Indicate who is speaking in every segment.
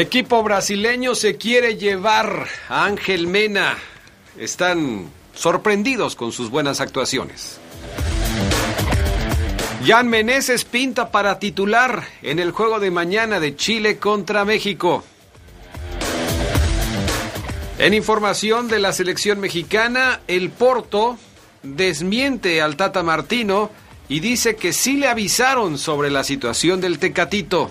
Speaker 1: Equipo brasileño se quiere llevar a Ángel Mena. Están sorprendidos con sus buenas actuaciones. Jan Meneses pinta para titular en el juego de mañana de Chile contra México. En información de la selección mexicana, el Porto desmiente al Tata Martino y dice que sí le avisaron sobre la situación del Tecatito.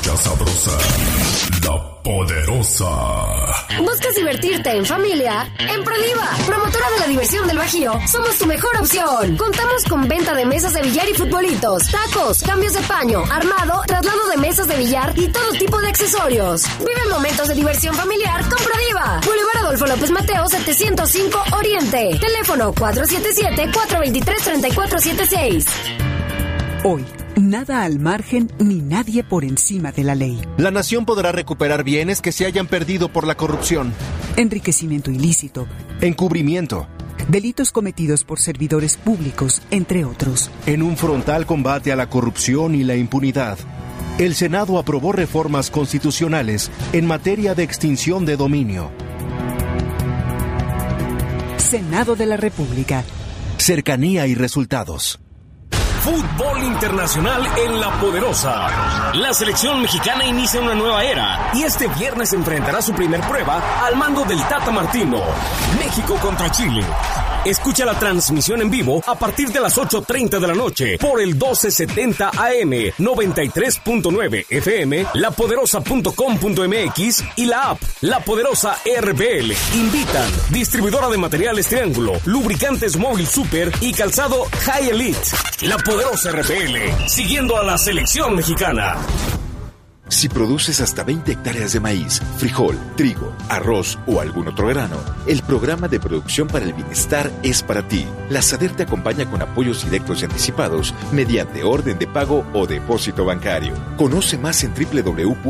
Speaker 2: Escucha sabrosa, la poderosa.
Speaker 3: ¿Buscas divertirte en familia? En Prodiva, promotora de la diversión del Bajío, somos tu mejor opción. Contamos con venta de mesas de billar y futbolitos, tacos, cambios de paño, armado, traslado de mesas de billar y todo tipo de accesorios. Vive momentos de diversión familiar con Prodiva. Boulevard Adolfo López Mateo 705 Oriente. Teléfono 477-423-3476.
Speaker 4: Hoy, nada al margen ni nadie por encima de la ley.
Speaker 5: La nación podrá recuperar bienes que se hayan perdido por la corrupción,
Speaker 4: Enriquecimiento ilícito,
Speaker 5: encubrimiento,
Speaker 4: delitos cometidos por servidores públicos, entre otros.
Speaker 5: en un frontal combate a la corrupción y la impunidad. El Senado aprobó reformas constitucionales en materia de extinción de dominio,
Speaker 4: Senado de la República.
Speaker 5: cercanía y resultados.
Speaker 6: Fútbol internacional en la poderosa. La selección mexicana inicia una nueva era y este viernes enfrentará su primer prueba al mando del Tata Martino. México contra Chile. Escucha la transmisión en vivo a partir de las 8.30 de la noche por el 1270 AM, 93.9 FM, lapoderosa.com.mx y la app La Poderosa RPL. Invitan distribuidora de materiales Triángulo, lubricantes Móvil Super y calzado High Elite. Poderosa RPL, siguiendo a la selección mexicana.
Speaker 2: Si produces hasta 20 hectáreas de maíz, frijol, trigo, arroz o algún otro grano, el programa de producción para el bienestar es para ti. La SADER te acompaña con apoyos directos y anticipados mediante orden de pago o depósito bancario. Conoce más en www.gov.mx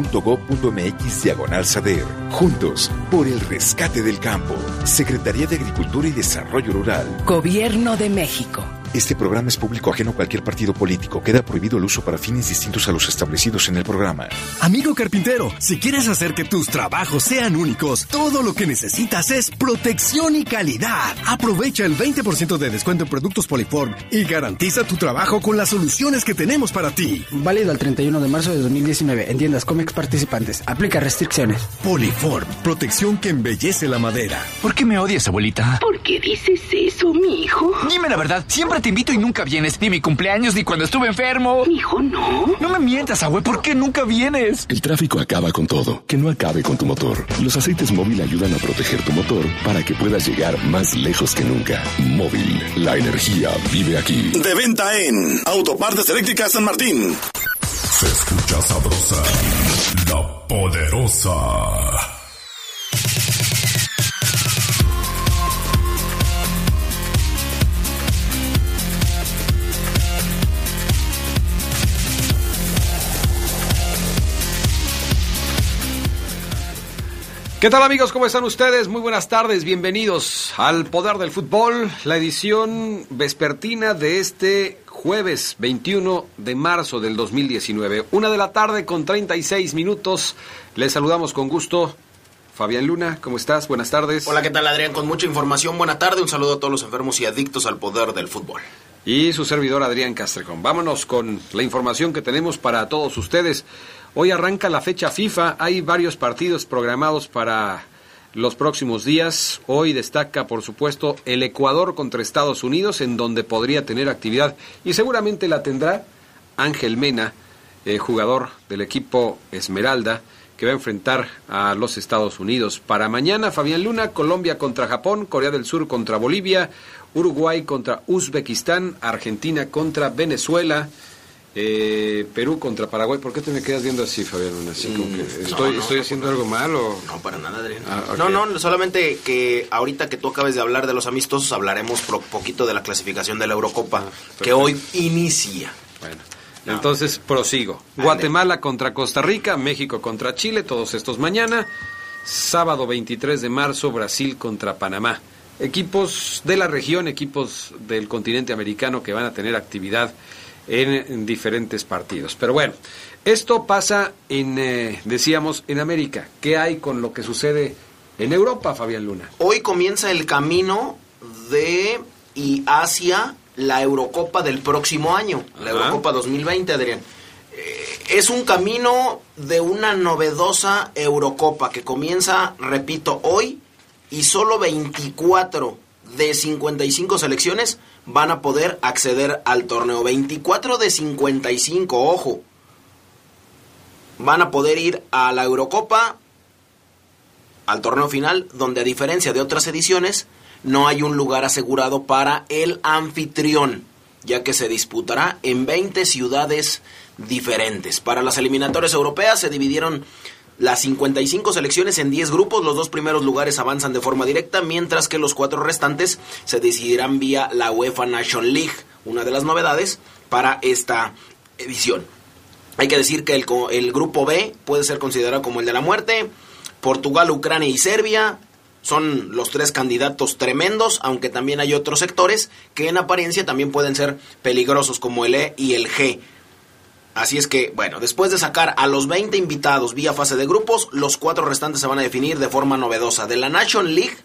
Speaker 2: diagonal SADER. Juntos, por el rescate del campo. Secretaría de Agricultura y Desarrollo Rural.
Speaker 7: Gobierno de México.
Speaker 2: Este programa es público ajeno a cualquier partido político. Queda prohibido el uso para fines distintos a los establecidos en el programa.
Speaker 8: Amigo carpintero, si quieres hacer que tus trabajos sean únicos, todo lo que necesitas es protección y calidad. Aprovecha el 20% de descuento en productos Poliform y garantiza tu trabajo con las soluciones que tenemos para ti.
Speaker 9: Válido al 31 de marzo de 2019 en tiendas Comex participantes. Aplica restricciones.
Speaker 8: Poliform, protección que embellece la madera.
Speaker 10: ¿Por qué me odias, abuelita?
Speaker 7: ¿Por qué dices eso, mi hijo?
Speaker 10: Dime la verdad, siempre te invito y nunca vienes. Ni mi cumpleaños, ni cuando estuve enfermo.
Speaker 7: Hijo, no.
Speaker 10: No me mientas, abue, ¿por qué nunca vienes?
Speaker 11: El tráfico acaba con todo. Que no acabe con tu motor. Los aceites móvil ayudan a proteger tu motor para que puedas llegar más lejos que nunca. Móvil, la energía vive aquí.
Speaker 12: De venta en Autopartes Eléctricas San Martín.
Speaker 2: Se escucha sabrosa, la poderosa.
Speaker 1: ¿Qué tal amigos? ¿Cómo están ustedes? Muy buenas tardes, bienvenidos al Poder del Fútbol, la edición vespertina de este jueves 21 de marzo del 2019. Una de la tarde con 36 minutos. Les saludamos con gusto. Fabián Luna, ¿cómo estás? Buenas tardes.
Speaker 13: Hola, ¿qué tal Adrián? Con mucha información, buena tarde. Un saludo a todos los enfermos y adictos al poder del fútbol.
Speaker 1: y su servidor Adrián Castrejón. Vámonos con la información que tenemos para todos ustedes. Hoy arranca la fecha FIFA, hay varios partidos programados para los próximos días. Hoy destaca, por supuesto, el Ecuador contra Estados Unidos, en donde podría tener actividad y seguramente la tendrá Ángel Mena, eh, jugador del equipo Esmeralda, que va a enfrentar a los Estados Unidos. Para mañana, Fabián Luna, Colombia contra Japón, Corea del Sur contra Bolivia, Uruguay contra Uzbekistán, Argentina contra Venezuela. Eh, Perú contra Paraguay. ¿Por qué te me quedas viendo así, Fabián? Así como que
Speaker 14: Mm,
Speaker 1: estoy,
Speaker 14: no, no,
Speaker 1: estoy haciendo algo mal o...
Speaker 14: No, para nada, Adrián.
Speaker 1: Ah.
Speaker 14: No, no, solamente que ahorita que tú acabes de hablar de los amistosos, hablaremos un poquito de la clasificación de la Eurocopa, que hoy inicia.
Speaker 1: Bueno, entonces prosigo. Guatemala contra Costa Rica, México contra Chile, todos estos mañana. Sábado 23 de marzo, Brasil contra Panamá. Equipos de la región, equipos del continente americano que van a tener actividad en, en diferentes partidos. Pero bueno, esto pasa en, eh, decíamos, en América. ¿Qué hay con lo que sucede en Europa, Fabián Luna?
Speaker 14: Hoy comienza el camino de y hacia la Eurocopa del próximo año, la. Eurocopa 2020, Adrián. Eh, es un camino de una novedosa Eurocopa que comienza, repito, hoy y solo 24 de 55 selecciones van a poder acceder al torneo. 24 de 55, ojo. Van a poder ir a la Eurocopa, al torneo final, donde a diferencia de otras ediciones, no hay un lugar asegurado para el anfitrión, ya que se disputará en 20 ciudades diferentes. Para las eliminatorias europeas se dividieron las 55 selecciones en 10 grupos, los dos primeros lugares avanzan de forma directa, mientras que los cuatro restantes se decidirán vía la UEFA Nation League, una de las novedades para esta edición. Hay que decir que el, el grupo B puede ser considerado como el de la muerte. Portugal, Ucrania y Serbia son los tres candidatos tremendos, aunque también hay otros sectores que en apariencia también pueden ser peligrosos como el E y el G. Así es que, bueno, después de sacar a los 20 invitados vía fase de grupos, los cuatro restantes se van a definir de forma novedosa. De la Nation League,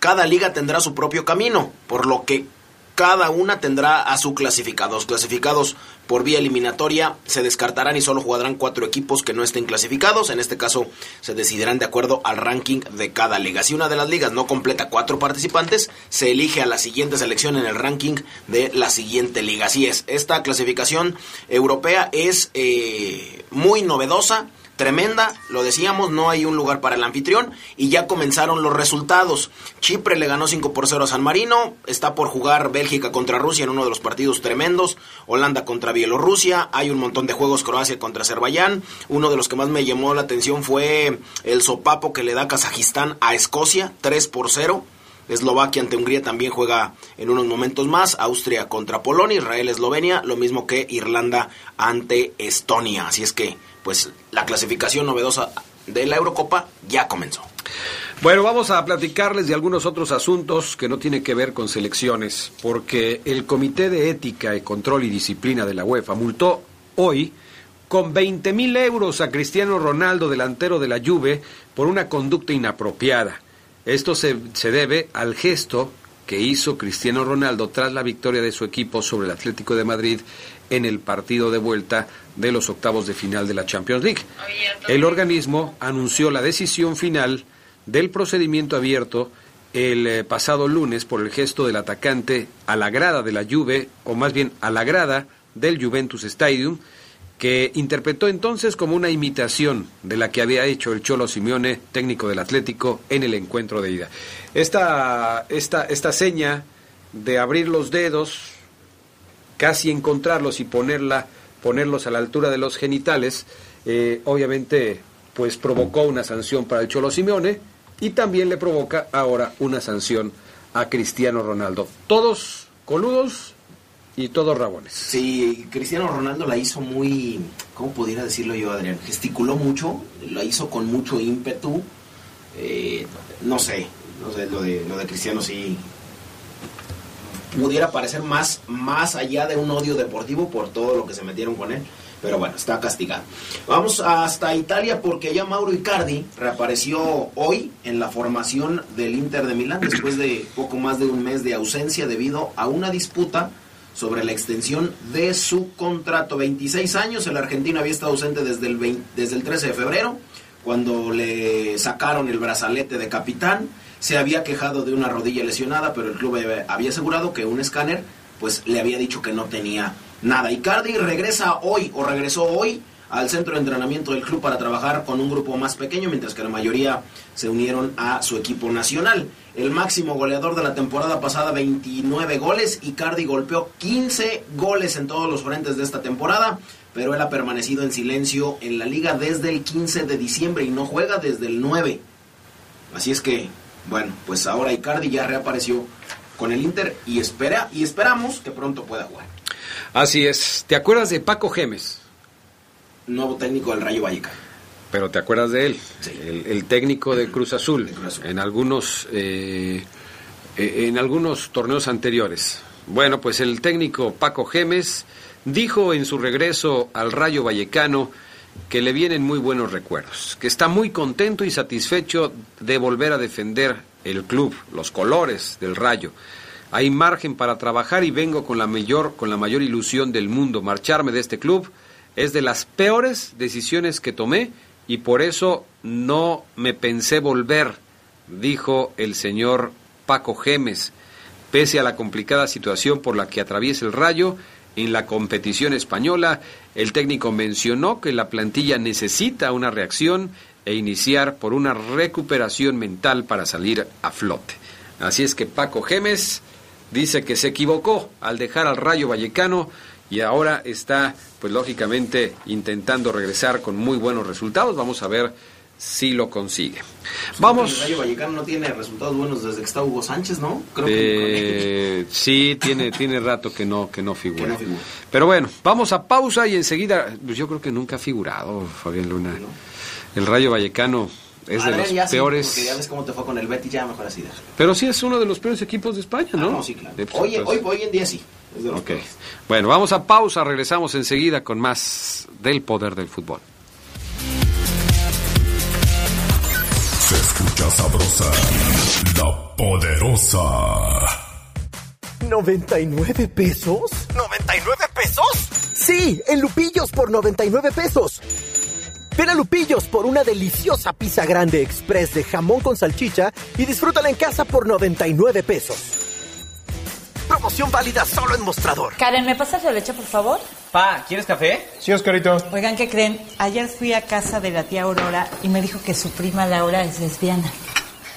Speaker 14: cada liga tendrá su propio camino, por lo que cada una tendrá a su clasificado. Clasificados por vía eliminatoria se descartarán y solo jugarán cuatro equipos que no estén clasificados. En este caso se decidirán de acuerdo al ranking de cada liga. Si una de las ligas no completa cuatro participantes, se elige a la siguiente selección en el ranking de la siguiente liga. Así es, esta clasificación europea es eh, muy novedosa tremenda, lo decíamos, no hay un lugar para el anfitrión y ya comenzaron los resultados. Chipre le ganó 5 por 0 a San Marino, está por jugar Bélgica contra Rusia en uno de los partidos tremendos, Holanda contra Bielorrusia, hay un montón de juegos Croacia contra Azerbaiyán, uno de los que más me llamó la atención fue el sopapo que le da Kazajistán a Escocia, 3 por 0. Eslovaquia ante Hungría también juega en unos momentos más. Austria contra Polonia, Israel, Eslovenia, lo mismo que Irlanda ante Estonia. Así es que, pues, la clasificación novedosa de la Eurocopa ya comenzó.
Speaker 1: Bueno, vamos a platicarles de algunos otros asuntos que no tienen que ver con selecciones, porque el Comité de Ética y Control y Disciplina de la UEFA multó hoy con 20 mil euros a Cristiano Ronaldo, delantero de la Juve, por una conducta inapropiada. Esto se, se debe al gesto que hizo Cristiano Ronaldo tras la victoria de su equipo sobre el Atlético de Madrid en el partido de vuelta de los octavos de final de la Champions League. El organismo anunció la decisión final del procedimiento abierto el eh, pasado lunes por el gesto del atacante a la grada de la Juve, o más bien a la grada del Juventus Stadium, que interpretó entonces como una imitación de la que había hecho el Cholo Simeone, técnico del Atlético, en el encuentro de ida. Esta, esta, esta seña de abrir los dedos, casi encontrarlos y ponerla, ponerlos a la altura de los genitales, eh, obviamente pues provocó una sanción para el Cholo Simeone y también le provoca ahora una sanción a Cristiano Ronaldo. Todos coludos y todos rabones.
Speaker 14: Sí, Cristiano Ronaldo la hizo muy, ¿cómo pudiera decirlo yo, Adrián? Gesticuló mucho, la hizo con mucho ímpetu. eh, no sé, no sé, lo de, lo de Cristiano sí pudiera parecer más, más allá de un odio deportivo por todo lo que se metieron con él. Pero bueno, está castigado. Vamos hasta Italia porque ya Mauro Icardi reapareció hoy en la formación del Inter de Milán después de poco más de un mes de ausencia debido a una disputa sobre la extensión de su contrato. 26 años, el argentino había estado ausente desde el, 20 desde el 13 de febrero, cuando le sacaron el brazalete de capitán. Se había quejado de una rodilla lesionada, pero el club había asegurado que un escáner pues le había dicho que no tenía nada. Icardi regresa hoy o regresó hoy al centro de entrenamiento del club para trabajar con un grupo más pequeño, mientras que la mayoría se unieron a su equipo nacional. El máximo goleador de la temporada pasada, 29 goles. Icardi golpeó 15 goles en todos los frentes de esta temporada, pero él ha permanecido en silencio en la liga desde el 15 de diciembre y no juega desde el 9. Así es que, bueno, pues ahora Icardi ya reapareció con el Inter y espera y esperamos que pronto pueda jugar.
Speaker 1: Así es. ¿Te acuerdas de Paco Gemes?
Speaker 14: nuevo técnico del Rayo Vallecano.
Speaker 1: Pero te acuerdas de él, el, técnico de Cruz Azul, en algunos eh, eh, en algunos torneos anteriores. Bueno, pues el técnico Paco Gemes dijo en su regreso al Rayo Vallecano que le vienen muy buenos recuerdos, que está muy contento y satisfecho de volver a defender el club, los colores del Rayo. Hay margen para trabajar y vengo con la mayor con la mayor ilusión del mundo marcharme de este club es de las peores decisiones que tomé y por eso no me pensé volver, dijo el señor Paco Gemes. Pese a la complicada situación por la que atraviesa el Rayo en la competición española, el técnico mencionó que la plantilla necesita una reacción e iniciar por una recuperación mental para salir a flote. Así es que Paco Gemes dice que se equivocó al dejar al Rayo Vallecano y ahora está, pues lógicamente, intentando regresar con muy buenos resultados. Vamos a ver si lo consigue. Vamos.
Speaker 14: El Rayo Vallecano no tiene resultados buenos desde que está Hugo Sánchez, ¿no?
Speaker 1: Creo que sí, tiene, tiene rato que no, que no figura. Pero bueno, vamos a pausa y enseguida, pues yo creo que nunca ha figurado Fabián Luna. El Rayo Vallecano es de los peores.
Speaker 14: porque ya ves cómo te fue con el Betty, ya mejor así.
Speaker 1: Pero sí es uno de los peores equipos de España, ¿no?
Speaker 14: Ah, no, sí, claro. hoy, hoy, hoy en día sí.
Speaker 1: Ok. Bueno, vamos a pausa, regresamos enseguida con más del poder del fútbol.
Speaker 13: Escucha sabrosa, la poderosa.
Speaker 15: ¿99 pesos?
Speaker 16: ¿99 pesos?
Speaker 15: Sí, en Lupillos por 99 pesos. Ven a Lupillos por una deliciosa pizza grande express de jamón con salchicha y disfrútala en casa por 99 pesos. Promoción válida solo en mostrador.
Speaker 17: Karen, ¿me pasas la leche, por favor?
Speaker 18: Pa, ¿quieres café?
Speaker 19: Sí, Oscarito.
Speaker 17: Oigan, ¿qué creen? Ayer fui a casa de la tía Aurora y me dijo que su prima Laura es lesbiana.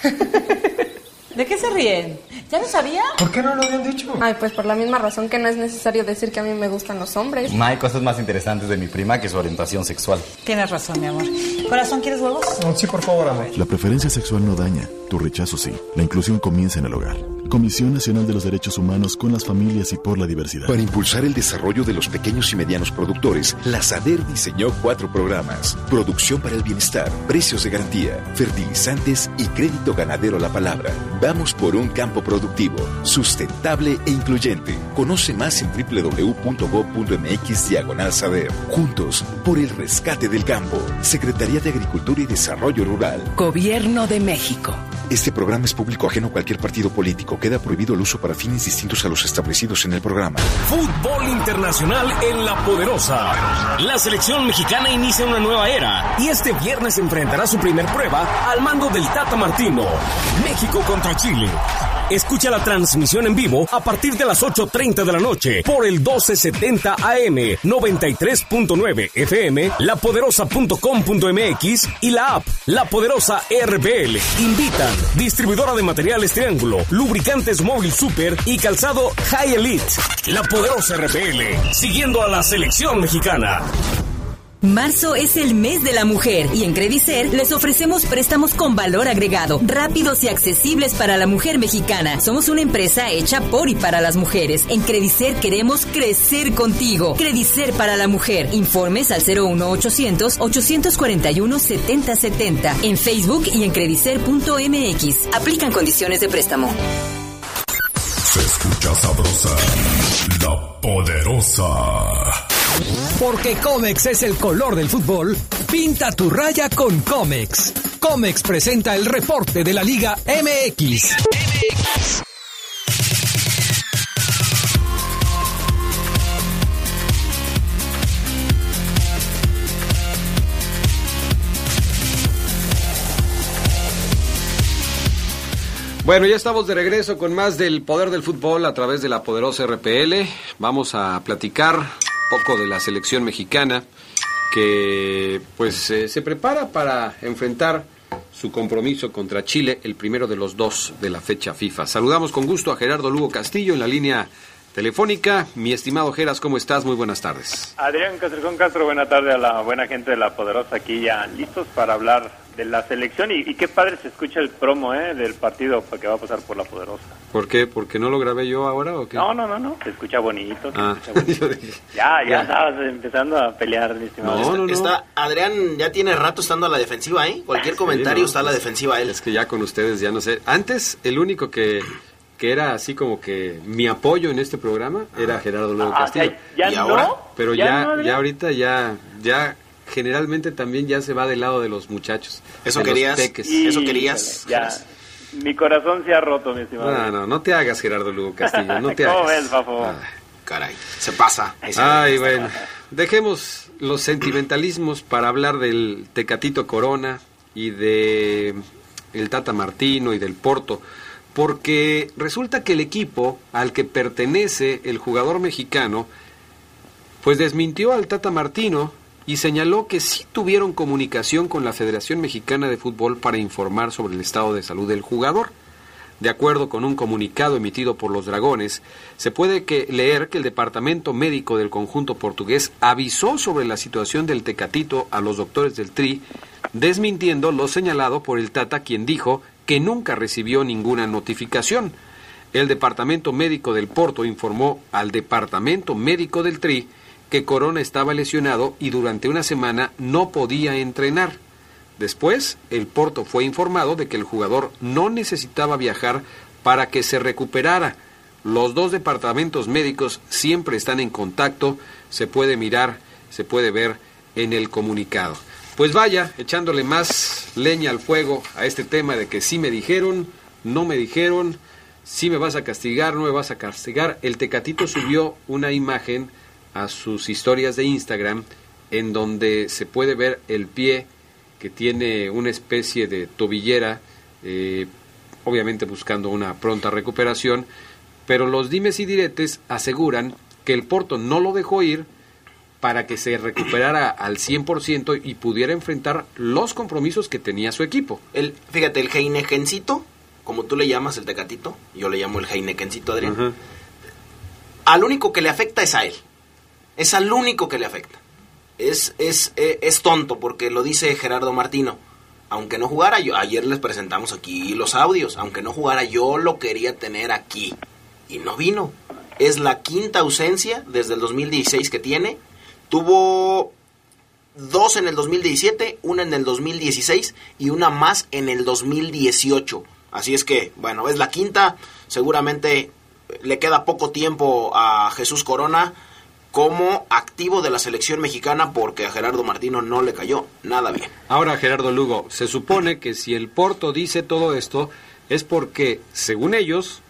Speaker 17: ¿De qué se ríen? ¿Ya lo sabía?
Speaker 19: ¿Por qué no lo habían dicho?
Speaker 20: Ay, pues por la misma razón que no es necesario decir que a mí me gustan los hombres.
Speaker 18: No hay cosas más interesantes de mi prima que su orientación sexual.
Speaker 17: Tienes razón, mi amor. Corazón, ¿quieres huevos?
Speaker 19: sí, por favor, amor.
Speaker 21: La preferencia sexual no daña, tu rechazo sí. La inclusión comienza en el hogar. Comisión Nacional de los Derechos Humanos con las familias y por la diversidad.
Speaker 2: Para impulsar el desarrollo de los pequeños y medianos productores, la SADER diseñó cuatro programas. Producción para el bienestar, precios de garantía, fertilizantes y crédito ganadero a la palabra. Vamos por un campo productivo, sustentable e incluyente. Conoce más en www.gov.mx diagonal SADER. Juntos, por el rescate del campo. Secretaría de Agricultura y Desarrollo Rural.
Speaker 7: Gobierno de México.
Speaker 2: Este programa es público ajeno a cualquier partido político. Queda prohibido el uso para fines distintos a los establecidos en el programa.
Speaker 6: Fútbol internacional en la poderosa. La selección mexicana inicia una nueva era y este viernes enfrentará su primer prueba al mando del Tata Martino. México contra Chile. Escucha la transmisión en vivo a partir de las 8.30 de la noche por el 1270 AM, 93.9 FM, lapoderosa.com.mx y la app La Poderosa RBL. Invitan distribuidora de materiales Triángulo, lubricantes móvil super y calzado High Elite. La Poderosa RBL, siguiendo a la selección mexicana.
Speaker 22: Marzo es el mes de la mujer y en Credicer les ofrecemos préstamos con valor agregado, rápidos y accesibles para la mujer mexicana. Somos una empresa hecha por y para las mujeres. En Credicer queremos crecer contigo. Credicer para la mujer. Informes al 01800 841 7070 en Facebook y en credicer.mx. Aplican condiciones de préstamo.
Speaker 13: Se escucha sabrosa, la poderosa.
Speaker 23: Porque Comex es el color del fútbol, pinta tu raya con Comex. Comex presenta el reporte de la Liga MX.
Speaker 1: Bueno, ya estamos de regreso con más del poder del fútbol a través de la poderosa RPL. Vamos a platicar poco de la selección mexicana que pues eh, se prepara para enfrentar su compromiso contra Chile, el primero de los dos de la fecha FIFA. Saludamos con gusto a Gerardo Lugo Castillo en la línea telefónica. Mi estimado Geras, ¿cómo estás? Muy buenas tardes.
Speaker 24: Adrián Castrejón Castro, buena tarde a la buena gente de La Poderosa aquí ya listos para hablar de la selección y, y qué padre se escucha el promo ¿eh? del partido que va a pasar por La Poderosa.
Speaker 1: ¿Por qué? ¿Porque no lo grabé yo ahora o qué?
Speaker 24: No, no, no, no, se escucha bonito. se
Speaker 1: Ah,
Speaker 24: escucha bonito.
Speaker 1: yo dije,
Speaker 24: ya, ya,
Speaker 1: ya.
Speaker 24: estabas empezando a pelear, mi estimado.
Speaker 14: Está, Adrián ya tiene rato estando a la defensiva, ¿eh? Cualquier comentario
Speaker 1: ¿no?
Speaker 14: está a la defensiva él.
Speaker 1: Es que ya con ustedes ya no sé. Antes, el único que, que era así como que mi apoyo en este programa era Gerardo Lugo
Speaker 24: Ah,
Speaker 1: Castillo.
Speaker 24: ¿ya ¿Y no? ahora?
Speaker 1: Pero
Speaker 24: ¿Ya no,
Speaker 1: ya ahorita ya, ya generalmente también ya se va del lado de los muchachos.
Speaker 14: Eso
Speaker 1: de los
Speaker 14: querías, eso querías.
Speaker 24: Ya, mi corazón se ha roto, mi estimado.
Speaker 1: No, no, no te hagas Gerardo Lugo Castillo, no te
Speaker 24: ¿Cómo
Speaker 1: hagas.
Speaker 24: ves?
Speaker 14: Caray, se pasa.
Speaker 1: Ay, bueno. Dejemos los sentimentalismos para hablar del Tecatito Corona y de el Tata Martino y del Porto, porque resulta que el equipo al que pertenece el jugador mexicano pues desmintió al Tata Martino y señaló que sí tuvieron comunicación con la Federación Mexicana de Fútbol para informar sobre el estado de salud del jugador. De acuerdo con un comunicado emitido por los Dragones, se puede que leer que el departamento médico del conjunto portugués avisó sobre la situación del Tecatito a los doctores del Tri, desmintiendo lo señalado por el Tata, quien dijo que nunca recibió ninguna notificación. El departamento médico del Porto informó al departamento médico del Tri que Corona estaba lesionado y durante una semana no podía entrenar. Después, el Porto fue informado de que el jugador no necesitaba viajar para que se recuperara. Los dos departamentos médicos siempre están en contacto, se puede mirar, se puede ver en el comunicado. Pues vaya, echándole más leña al fuego a este tema de que sí me dijeron, no me dijeron, sí me vas a castigar, no me vas a castigar. El Tecatito subió una imagen a sus historias de Instagram en donde se puede ver el pie que tiene una especie de tobillera, eh, obviamente buscando una pronta recuperación, pero los dimes y diretes aseguran que el Porto no lo dejó ir para que se recuperara al 100% y pudiera enfrentar los compromisos que tenía su equipo.
Speaker 14: El, fíjate, el Heinekencito, como tú le llamas el Tecatito, yo le llamo el Heinekencito, Adrián. Al único que le afecta es a él. Es al único que le afecta. Es, es, eh, es tonto porque lo dice Gerardo Martino. Aunque no jugara, ayer les presentamos aquí los audios. Aunque no jugara, yo lo quería tener aquí. Y no vino. Es la quinta ausencia desde el 2016 que tiene. Tuvo dos en el 2017, una en el 2016 y una más en el 2018. Así es que, bueno, es la quinta. Seguramente le queda poco tiempo a Jesús Corona como activo de la selección mexicana porque a Gerardo Martino no le cayó nada bien.
Speaker 1: Ahora, Gerardo Lugo, se supone que si el Porto dice todo esto es porque, según ellos,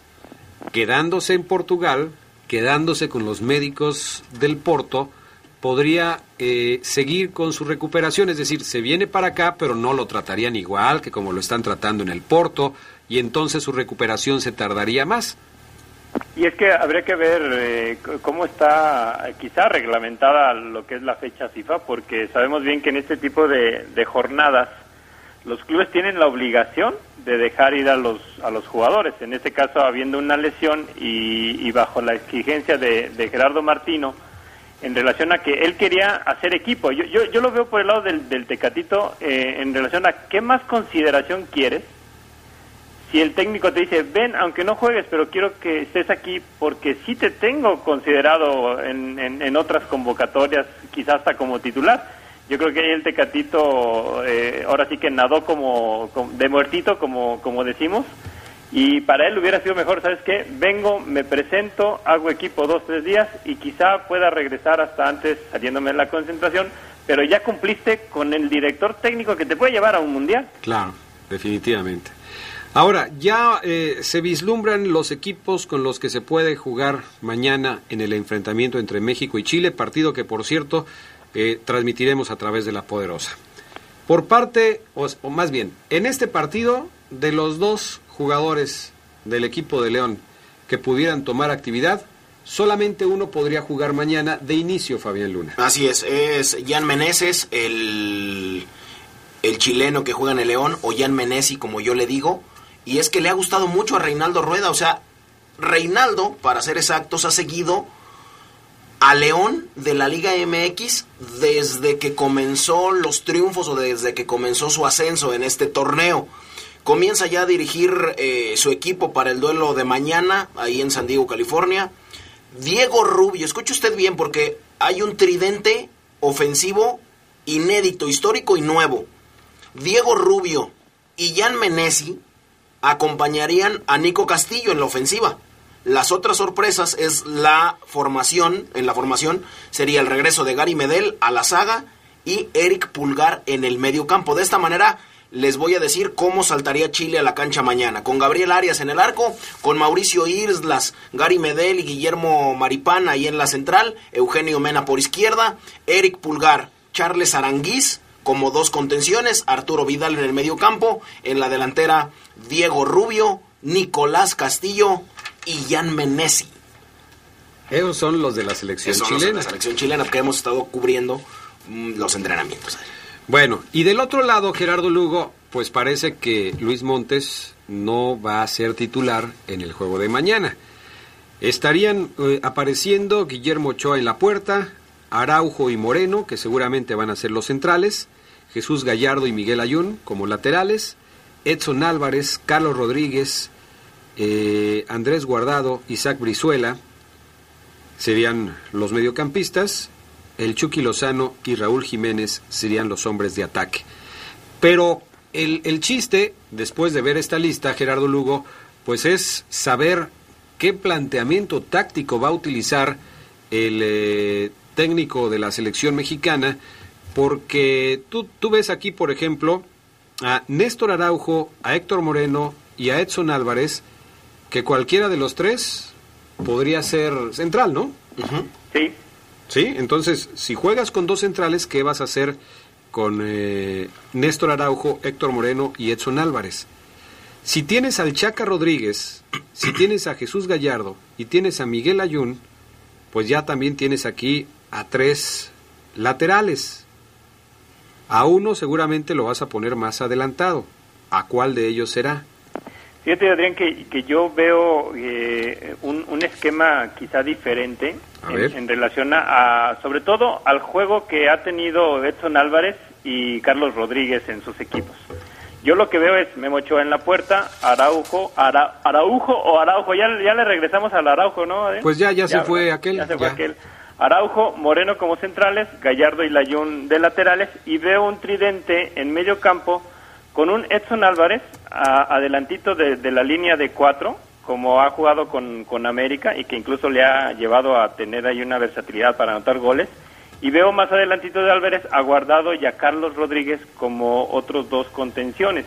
Speaker 1: quedándose en Portugal, quedándose con los médicos del Porto, podría eh, seguir con su recuperación, es decir, se viene para acá, pero no lo tratarían igual que como lo están tratando en el Porto, y entonces su recuperación se tardaría más.
Speaker 24: Y es que habría que ver eh, cómo está quizá reglamentada lo que es la fecha FIFA, porque sabemos bien que en este tipo de, de jornadas los clubes tienen la obligación de dejar ir a los, a los jugadores. En este caso, habiendo una lesión y, y bajo la exigencia de, de Gerardo Martino, en relación a que él quería hacer equipo. Yo, yo, yo lo veo por el lado del, del Tecatito eh, en relación a qué más consideración quieres si el técnico te dice, ven, aunque no juegues, pero quiero que estés aquí porque sí te tengo considerado en, en, otras convocatorias, quizás hasta como titular. Yo creo que ahí el Tecatito eh, ahora sí que nadó como, como- de muertito, como, como decimos, y para él hubiera sido mejor, ¿sabes qué? Vengo, me presento, hago equipo dos, tres días y quizá pueda regresar hasta antes saliéndome de la concentración, pero ya cumpliste con el director técnico que te puede llevar a un mundial.
Speaker 1: Claro, definitivamente. Ahora, ya eh, se vislumbran los equipos con los que se puede jugar mañana en el enfrentamiento entre México y Chile, partido que, por cierto, eh, transmitiremos a través de la Poderosa. Por parte, o, más bien, en este partido de los dos jugadores del equipo de León que pudieran tomar actividad, solamente uno podría jugar mañana de inicio, Fabián Luna.
Speaker 14: Así es, es Jan Meneses, el, el chileno que juega en el León, o Jan Menesi, como yo le digo. Y es que le ha gustado mucho a Reinaldo Rueda. O sea, Reinaldo, para ser exactos, ha seguido a León de la Liga MX desde que comenzó los triunfos o desde que comenzó su ascenso en este torneo. Comienza ya a dirigir eh, su equipo para el duelo de mañana, ahí en San Diego, California. Diego Rubio, escuche usted bien porque hay un tridente ofensivo inédito, histórico y nuevo. Diego Rubio y Jan Menesi acompañarían a Nico Castillo en la ofensiva. Las otras sorpresas es la formación, en la formación sería el regreso de Gary Medel a la saga y Eric Pulgar en el medio campo. De esta manera les voy a decir cómo saltaría Chile a la cancha mañana. Con Gabriel Arias en el arco, con Mauricio Irslas, Gary Medel y Guillermo Maripán ahí en la central, Eugenio Mena por izquierda, Eric Pulgar, Charles Aranguiz como dos contenciones, Arturo Vidal en el medio campo, en la delantera Diego Rubio, Nicolás Castillo y Jan Menesi.
Speaker 1: Esos son los de la selección
Speaker 14: Esos son los de
Speaker 1: chilena.
Speaker 14: la selección chilena que hemos estado cubriendo mm, los entrenamientos.
Speaker 1: Bueno, y del otro lado, Gerardo Lugo, pues parece que Luis Montes no va a ser titular en el juego de mañana. Estarían eh, apareciendo Guillermo Ochoa en la puerta, Araujo y Moreno, que seguramente van a ser los centrales, Jesús Gallardo y Miguel Ayun como laterales, Edson Álvarez, Carlos Rodríguez, eh, Andrés Guardado, Isaac Brizuela, serían los mediocampistas, el Chucky Lozano y Raúl Jiménez serían los hombres de ataque. Pero el, el chiste, después de ver esta lista, Gerardo Lugo, pues es saber qué planteamiento táctico va a utilizar el eh, técnico de la selección mexicana, porque tú, tú ves aquí, por ejemplo, a Néstor Araujo, a Héctor Moreno y a Edson Álvarez, que cualquiera de los tres podría ser central, ¿no?
Speaker 24: Sí.
Speaker 1: Sí, entonces, si juegas con dos centrales, ¿qué vas a hacer con eh, Néstor Araujo, Héctor Moreno y Edson Álvarez? Si tienes al Chaca Rodríguez, si tienes a Jesús Gallardo y tienes a Miguel Ayun, pues ya también tienes aquí a tres laterales. A uno seguramente lo vas a poner más adelantado. ¿A cuál de ellos será?
Speaker 24: Fíjate, Adrián, que, que yo veo eh, un, un esquema quizá diferente en, relación a, a, sobre todo, al juego que ha tenido Edson Álvarez y Carlos Rodríguez en sus equipos. Yo lo que veo es Memo Ochoa en la puerta, Araujo, Ara- Araujo o Araujo, ya, ya le regresamos al Araujo, ¿no? Adrián?
Speaker 1: Pues ya, ya se fue aquel,
Speaker 24: Ya se fue aquel. Araujo, Moreno como centrales, Gallardo y Layún de laterales y veo un tridente en medio campo con un Edson Álvarez a- adelantito de, la línea de cuatro, como ha jugado con, con América y que incluso le ha llevado a tener ahí una versatilidad para anotar goles. Y veo más adelantito de Álvarez a Guardado y a Carlos Rodríguez como otros dos contenciones.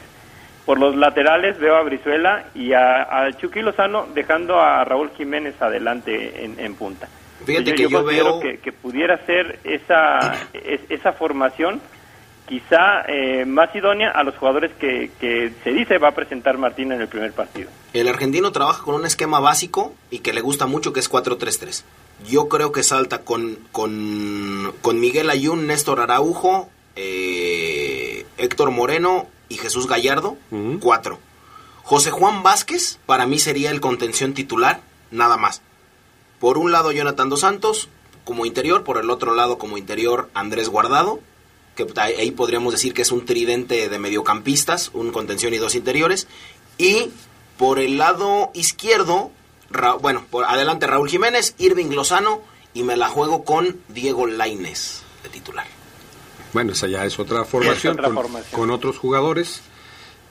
Speaker 24: Por los laterales veo a Brizuela y a, a Lozano dejando a Raúl Jiménez adelante en punta.
Speaker 14: Fíjate que yo
Speaker 24: considero
Speaker 14: veo-
Speaker 24: que, que pudiera ser esa, es- esa formación quizá eh, más idónea a los jugadores que, que se dice va a presentar Martín en el primer partido.
Speaker 14: El argentino trabaja con un esquema básico y que le gusta mucho, que es 4-3-3. Yo creo que salta con, con, con Miguel Ayun, Néstor Araujo, eh, Héctor Moreno y Jesús Gallardo, cuatro. José Juan Vázquez, para mí sería el contención titular, nada más. Por un lado Jonathan Dos Santos como interior, por el otro lado como interior Andrés Guardado, que ahí podríamos decir que es un tridente de mediocampistas, un contención y dos interiores. Y por el lado izquierdo, Ra- bueno, por adelante Raúl Jiménez, Irving Lozano y me la juego con Diego Laines de titular.
Speaker 1: Bueno, esa ya es otra formación,
Speaker 24: otra
Speaker 1: con,
Speaker 24: formación.
Speaker 1: con otros jugadores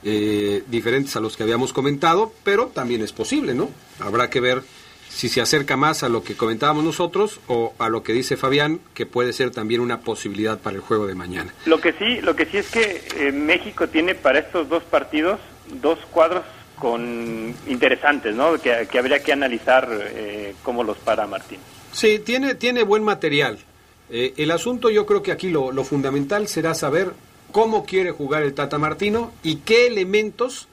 Speaker 1: eh, diferentes a los que habíamos comentado, pero también es posible, ¿no? Habrá que ver si se acerca más a lo que comentábamos nosotros o a lo que dice Fabián, que puede ser también una posibilidad para el juego de mañana.
Speaker 24: Lo que sí, lo que sí es que eh, México tiene para estos dos partidos dos cuadros con interesantes, ¿no? Que, que habría que analizar eh, cómo los para Martín.
Speaker 1: Sí, tiene, tiene buen material. Eh, el asunto yo creo que aquí lo, lo fundamental será saber cómo quiere jugar el Tata Martino y qué elementos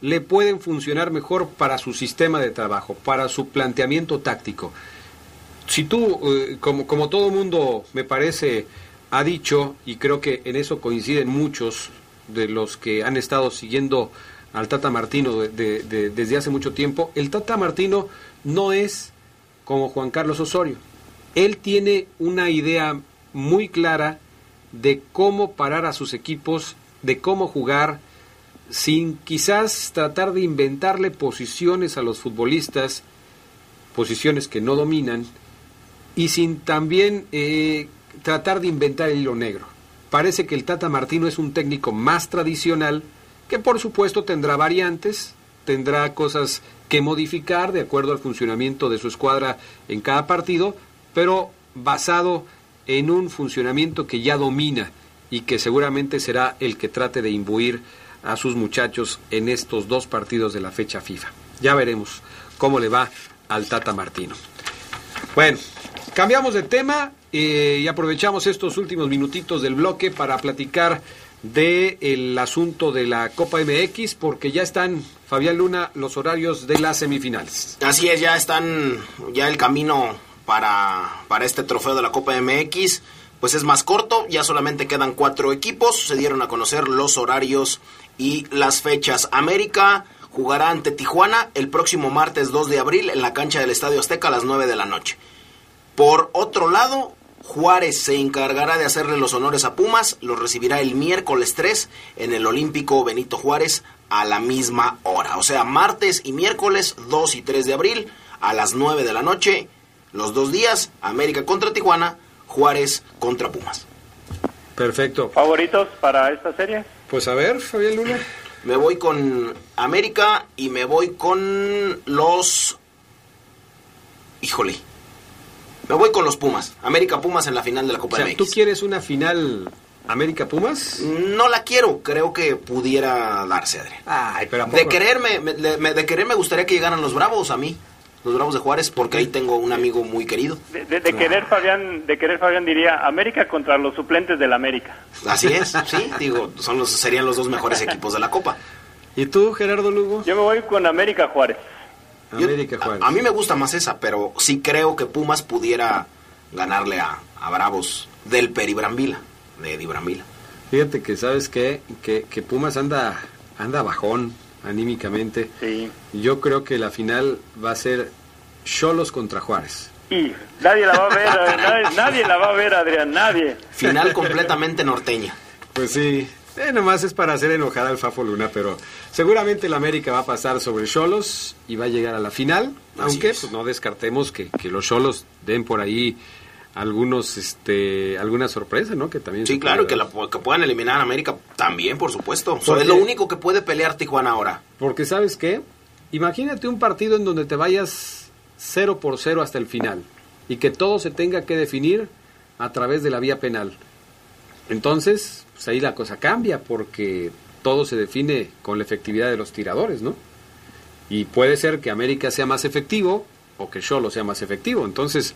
Speaker 1: le pueden funcionar mejor para su sistema de trabajo, para su planteamiento táctico. Si tú, eh, como, como todo mundo me parece ha dicho, y creo que en eso coinciden muchos de los que han estado siguiendo al Tata Martino de- de- desde hace mucho tiempo, el Tata Martino no es como Juan Carlos Osorio. Él tiene una idea muy clara de cómo parar a sus equipos, de cómo jugar, sin quizás tratar de inventarle posiciones a los futbolistas, posiciones que no dominan, y sin también eh, tratar de inventar el hilo negro. Parece que el Tata Martino es un técnico más tradicional, que por supuesto tendrá variantes, tendrá cosas que modificar de acuerdo al funcionamiento de su escuadra en cada partido, pero basado en un funcionamiento que ya domina y que seguramente será el que trate de imbuir a sus muchachos en estos dos partidos de la fecha FIFA. Ya veremos cómo le va al Tata Martino. Bueno, cambiamos de tema eh, y aprovechamos estos últimos minutitos del bloque para platicar del asunto de la Copa MX, porque ya están, Fabián Luna, los horarios de las semifinales.
Speaker 14: Así es, ya están, ya el camino para, para este trofeo de la Copa MX, pues es más corto, ya solamente quedan cuatro equipos, se dieron a conocer los horarios y las fechas. América jugará ante Tijuana el próximo martes 2 de abril en la cancha del Estadio Azteca a las 9 de la noche. Por otro lado, Juárez se encargará de hacerle los honores a Pumas, los recibirá el miércoles 3 en el Olímpico Benito Juárez a la misma hora. O sea, martes y miércoles 2 y 3 de abril a las 9 de la noche, los dos días, América contra Tijuana, Juárez contra Pumas.
Speaker 1: Perfecto.
Speaker 24: ¿Favoritos para esta serie?
Speaker 1: Pues a ver, Fabián Luna.
Speaker 14: Me voy con América y me voy con los... Híjole. Me voy con los Pumas. América Pumas en la final de la
Speaker 1: O
Speaker 14: Copa
Speaker 1: sea,
Speaker 14: MX.
Speaker 1: ¿tú quieres una final América Pumas?
Speaker 14: No la quiero, creo que pudiera darse, Adrián.
Speaker 1: Ay, pero ¿a
Speaker 14: De quererme, me, me- de querer me gustaría que llegaran los Bravos a mí, los Bravos de Juárez, porque ahí tengo un amigo muy querido.
Speaker 24: De, de- de querer Fabián, de querer Fabián diría América contra los suplentes del América.
Speaker 14: Así es, sí, digo, son los, serían los dos mejores equipos de la Copa.
Speaker 1: ¿Y tú, Gerardo Lugo?
Speaker 24: Yo me voy con América Juárez.
Speaker 1: América Juárez.
Speaker 14: A, a mí me gusta más esa, pero sí creo que Pumas pudiera ganarle a, a Bravos del Peri Brambila, de Eddie Brambila.
Speaker 1: Fíjate que, ¿sabes qué? Que, que Pumas anda, anda bajón anímicamente.
Speaker 24: Sí.
Speaker 1: Yo creo que la final va a ser Cholos contra Juárez.
Speaker 24: Y nadie la va a ver, eh, nadie, nadie la va a ver, Adrián, nadie.
Speaker 14: Final completamente norteña.
Speaker 1: Pues sí, eh, nomás es para hacer enojar al Fafo Luna, pero seguramente el América va a pasar sobre Cholos y va a llegar a la final, aunque pues, no descartemos que, que los Cholos den por ahí algunos, este, alguna sorpresa, ¿no? Que también
Speaker 14: Sí, claro, que, la, que puedan eliminar a América también, por supuesto.
Speaker 1: Porque-
Speaker 14: es lo único que puede pelear Tijuana ahora.
Speaker 1: Porque sabes qué, imagínate un partido en donde te vayas 0 por 0 hasta el final y que todo se tenga que definir a través de la vía penal. Entonces, pues ahí la cosa cambia porque todo se define con la efectividad de los tiradores, ¿no? Y puede ser que América sea más efectivo o que Cholo sea más efectivo. Entonces,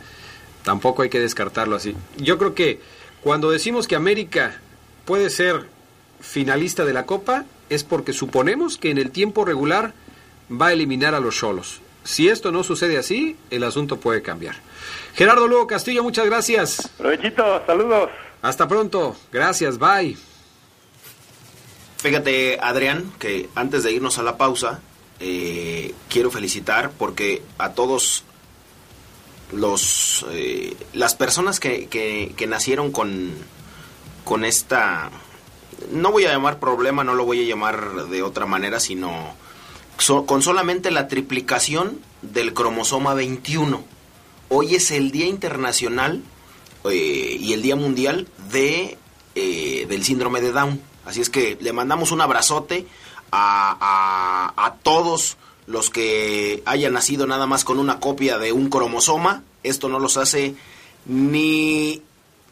Speaker 1: tampoco hay que descartarlo así. Yo creo que cuando decimos que América puede ser finalista de la Copa es porque suponemos que en el tiempo regular va a eliminar a los Cholos. Si esto no sucede así, el asunto puede cambiar. Gerardo Lugo Castillo, muchas gracias.
Speaker 24: Provechito, saludos.
Speaker 1: Hasta pronto. Gracias, bye.
Speaker 14: Fíjate, Adrián, que antes de irnos a la pausa, eh, quiero felicitar porque a todos los eh, las personas que, que- nacieron con, con esta no voy a llamar problema, no lo voy a llamar de otra manera, sino so- con solamente la triplicación del cromosoma 21. Hoy es el Día Internacional eh, y el Día Mundial de, eh, del Síndrome de Down. Así es que le mandamos un abrazote a- a todos los que hayan nacido nada más con una copia de un cromosoma. Esto no los hace ni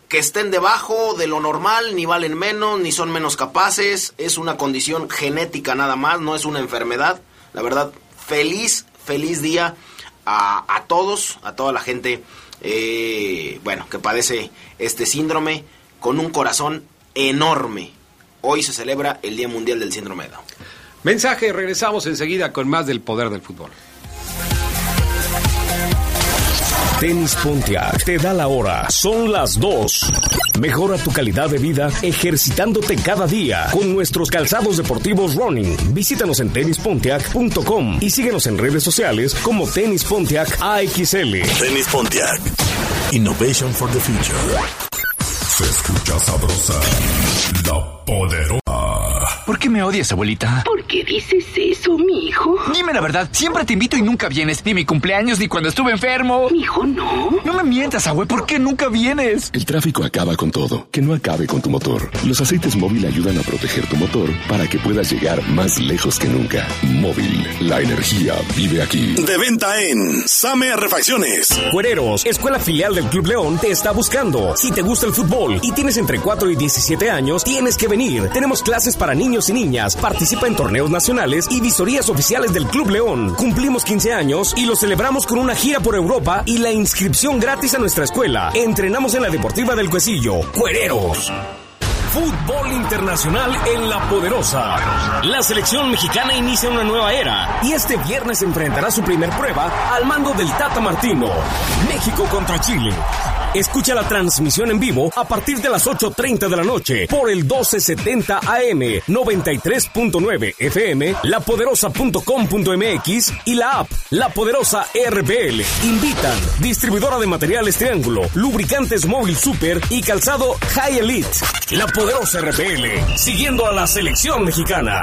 Speaker 14: que estén debajo de lo normal, ni valen menos, ni son menos capaces. Es una condición genética nada más, no es una enfermedad. La verdad, feliz, feliz día a, a todos, a toda la gente, eh, bueno, que padece este síndrome con un corazón enorme. Hoy se celebra el Día Mundial del Síndrome de Down.
Speaker 1: Mensaje, regresamos enseguida con más del poder del fútbol.
Speaker 6: Tenis Pontiac te da la hora. Son las 2. Mejora tu calidad de vida ejercitándote cada día con nuestros calzados deportivos running. Visítanos en tenispontiac.com y síguenos en redes sociales como Tenis Pontiac AXL.
Speaker 12: Tenis Pontiac. Innovation for the future.
Speaker 13: Se escucha sabrosa, la poderosa.
Speaker 10: ¿Por qué me odias, abuelita?
Speaker 7: ¿Por qué dices eso, mi hijo?
Speaker 10: Dime la verdad, siempre te invito y nunca vienes. Ni mi cumpleaños, ni cuando estuve enfermo.
Speaker 7: Mi hijo, no.
Speaker 10: No me mientas, abue, ¿por qué nunca vienes?
Speaker 11: El tráfico acaba con todo. Que no acabe con tu motor. Los aceites móvil ayudan a proteger tu motor para que puedas llegar más lejos que nunca. Móvil, la energía vive aquí.
Speaker 12: De venta en Same Refacciones.
Speaker 6: Cuereros, escuela filial del Club León, te está buscando. Si te gusta el fútbol y tienes entre 4 y 17 años, tienes que venir. Tenemos clases para niños y niñas. Participa en torneos nacionales y visorías oficiales del Club León. Cumplimos 15 años y lo celebramos con una gira por Europa y la inscripción gratis a nuestra escuela. Entrenamos en la Deportiva del Cuesillo. Cuereros. Fútbol internacional en la poderosa. La selección mexicana inicia una nueva era y este viernes enfrentará su primer prueba al mando del Tata Martino. México contra Chile. Escucha la transmisión en vivo a partir de las 8.30 de la noche por el 1270 AM, 93.9 FM, lapoderosa.com.mx y la app La Poderosa RPL. Invitan distribuidora de materiales Triángulo, lubricantes Móvil Super y calzado High Elite. La Poderosa RPL, siguiendo a la selección mexicana.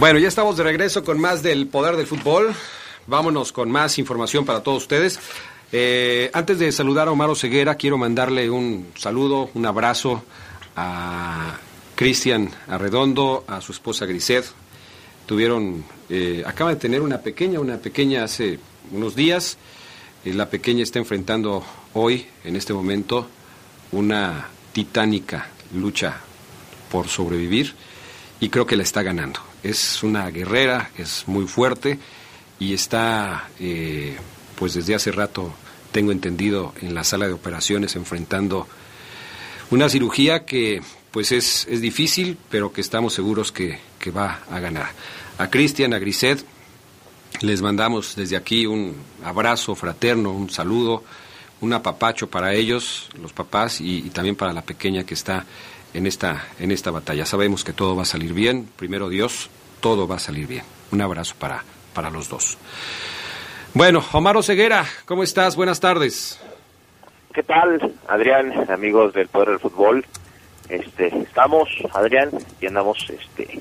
Speaker 1: Bueno, ya estamos de regreso con más del poder del fútbol. Vámonos con más información para todos ustedes. Eh, antes de saludar a Omar Ceguera, quiero mandarle un saludo, un abrazo a Cristian Arredondo, a su esposa Griset. Tuvieron, eh, acaba de tener una pequeña, una pequeña hace unos días. Eh, la pequeña está enfrentando hoy, en este momento, una titánica lucha por sobrevivir y creo que la está ganando. Es una guerrera, es muy fuerte y está, eh, pues desde hace rato, tengo entendido, en la sala de operaciones enfrentando una cirugía que pues es, es difícil, pero que estamos seguros que, que va a ganar. A Cristian, a Griset, les mandamos desde aquí un abrazo fraterno, un saludo, un apapacho para ellos, los papás, y, y también para la pequeña que está en esta, en esta batalla. Sabemos que todo va a salir bien, primero Dios, todo va a salir bien. Un abrazo para, para los dos. Bueno, Omar Ceguera, ¿cómo estás? Buenas tardes.
Speaker 25: ¿Qué tal, Adrián, amigos del Poder del Fútbol? Este, estamos, Adrián, y andamos este,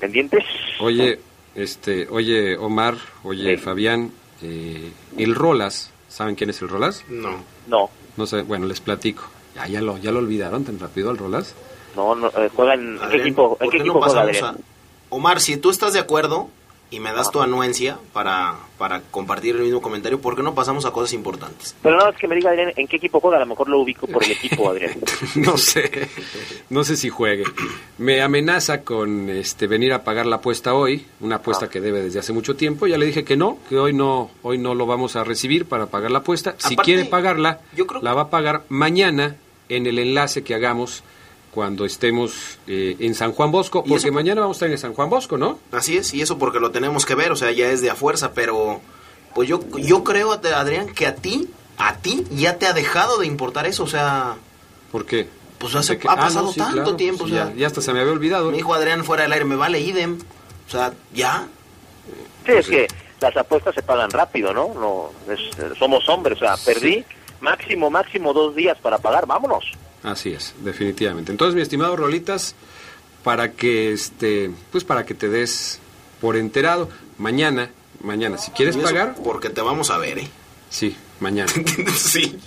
Speaker 25: pendientes.
Speaker 1: Oye, este, oye, Omar, oye, Fabián, eh, el Rolas, ¿saben quién es el Rolas?
Speaker 14: No.
Speaker 25: No.
Speaker 1: No sé, bueno, les platico. Ya, ya lo, ya lo olvidaron tan rápido el Rolas.
Speaker 25: No, no eh, juegan, ¿en qué equipo, en
Speaker 14: ¿por
Speaker 25: qué
Speaker 14: qué no
Speaker 25: equipo juega Adrián?
Speaker 14: a- Omar, si tú estás de acuerdo y me das tu anuencia para, para compartir el mismo comentario, ¿por qué no pasamos a cosas importantes?
Speaker 25: Pero nada más que me diga, Adrián, ¿en qué equipo juega? A lo mejor lo ubico por el equipo, Adrián.
Speaker 1: no sé, no sé si juegue. Me amenaza con este venir a pagar la apuesta hoy, una apuesta que debe desde hace mucho tiempo. Ya le dije que no, que hoy no, hoy no lo vamos a recibir para pagar la apuesta. Si quiere pagarla,
Speaker 14: yo creo-
Speaker 1: la va a pagar mañana en el enlace que hagamos cuando estemos eh, en San Juan Bosco,
Speaker 14: ¿Y
Speaker 1: porque
Speaker 14: eso?
Speaker 1: mañana vamos a estar en San Juan Bosco, ¿no?
Speaker 14: Así es, y eso porque lo tenemos que ver, o sea, ya es de a fuerza, pero pues yo, yo creo, Adrián, que a ti, a ti ya te ha dejado de importar eso, o sea,
Speaker 1: ¿Por qué?
Speaker 14: pues hace,
Speaker 1: ¿De qué?
Speaker 14: ha
Speaker 1: Ah, no,
Speaker 14: pasado
Speaker 1: sí,
Speaker 14: tanto
Speaker 1: claro,
Speaker 14: tiempo, o sea,
Speaker 1: ya, ya hasta se me había olvidado.
Speaker 14: mi hijo Adrián fuera del aire me vale idem, o sea, ya,
Speaker 25: Sí, es que las apuestas se pagan rápido, ¿no? no es- somos hombres, o sea, perdí, máximo, máximo dos días para pagar, vámonos.
Speaker 1: Así es, definitivamente. Entonces, mi estimado Rolitas, para que este, pues para que te des por enterado, mañana, mañana, si quieres pagar,
Speaker 14: Porque te vamos a ver, ¿eh?
Speaker 1: sí, mañana.
Speaker 14: sí.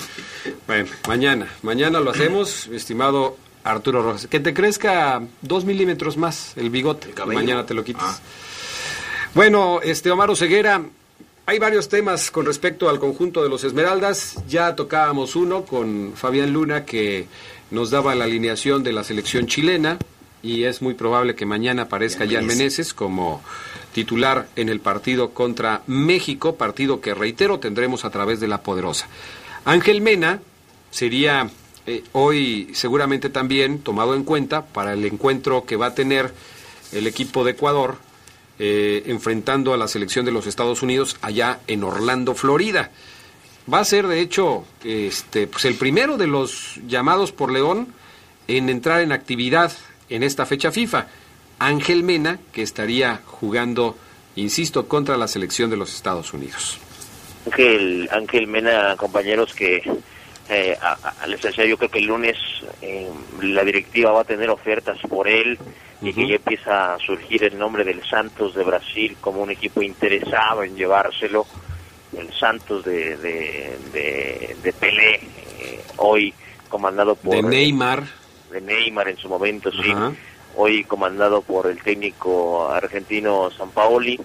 Speaker 1: Bueno, mañana, mañana lo hacemos, mi estimado Arturo Rojas. Que te crezca dos milímetros más el bigote, y
Speaker 14: cabello.
Speaker 1: mañana te lo quites. Bueno, este Omar Ceguera, hay varios temas con respecto al conjunto de los Esmeraldas. Ya tocábamos uno con Fabián Luna que nos daba la alineación de la selección chilena y es muy probable que mañana aparezca Jan Meneses como titular en el partido contra México, partido que reitero tendremos a través de la Poderosa. Ángel Mena sería eh, hoy seguramente también tomado en cuenta para el encuentro que va a tener el equipo de Ecuador eh, enfrentando a la selección de los Estados Unidos allá en Orlando, Florida. Va a ser, de hecho, este, pues el primero de los llamados por León en entrar en actividad en esta fecha FIFA. Ángel Mena, que estaría jugando, insisto, contra la selección de los Estados Unidos.
Speaker 25: Ángel, Ángel Mena, compañeros, que eh, a- a- decía yo creo que el lunes eh, la directiva va a tener ofertas por él y que ya empieza a surgir el nombre del Santos de Brasil como un equipo interesado en llevárselo. El Santos de, de, de, de Pelé, eh, hoy comandado por...
Speaker 1: De Neymar.
Speaker 25: de Neymar en su momento, sí. Hoy comandado por el técnico argentino Sampaoli.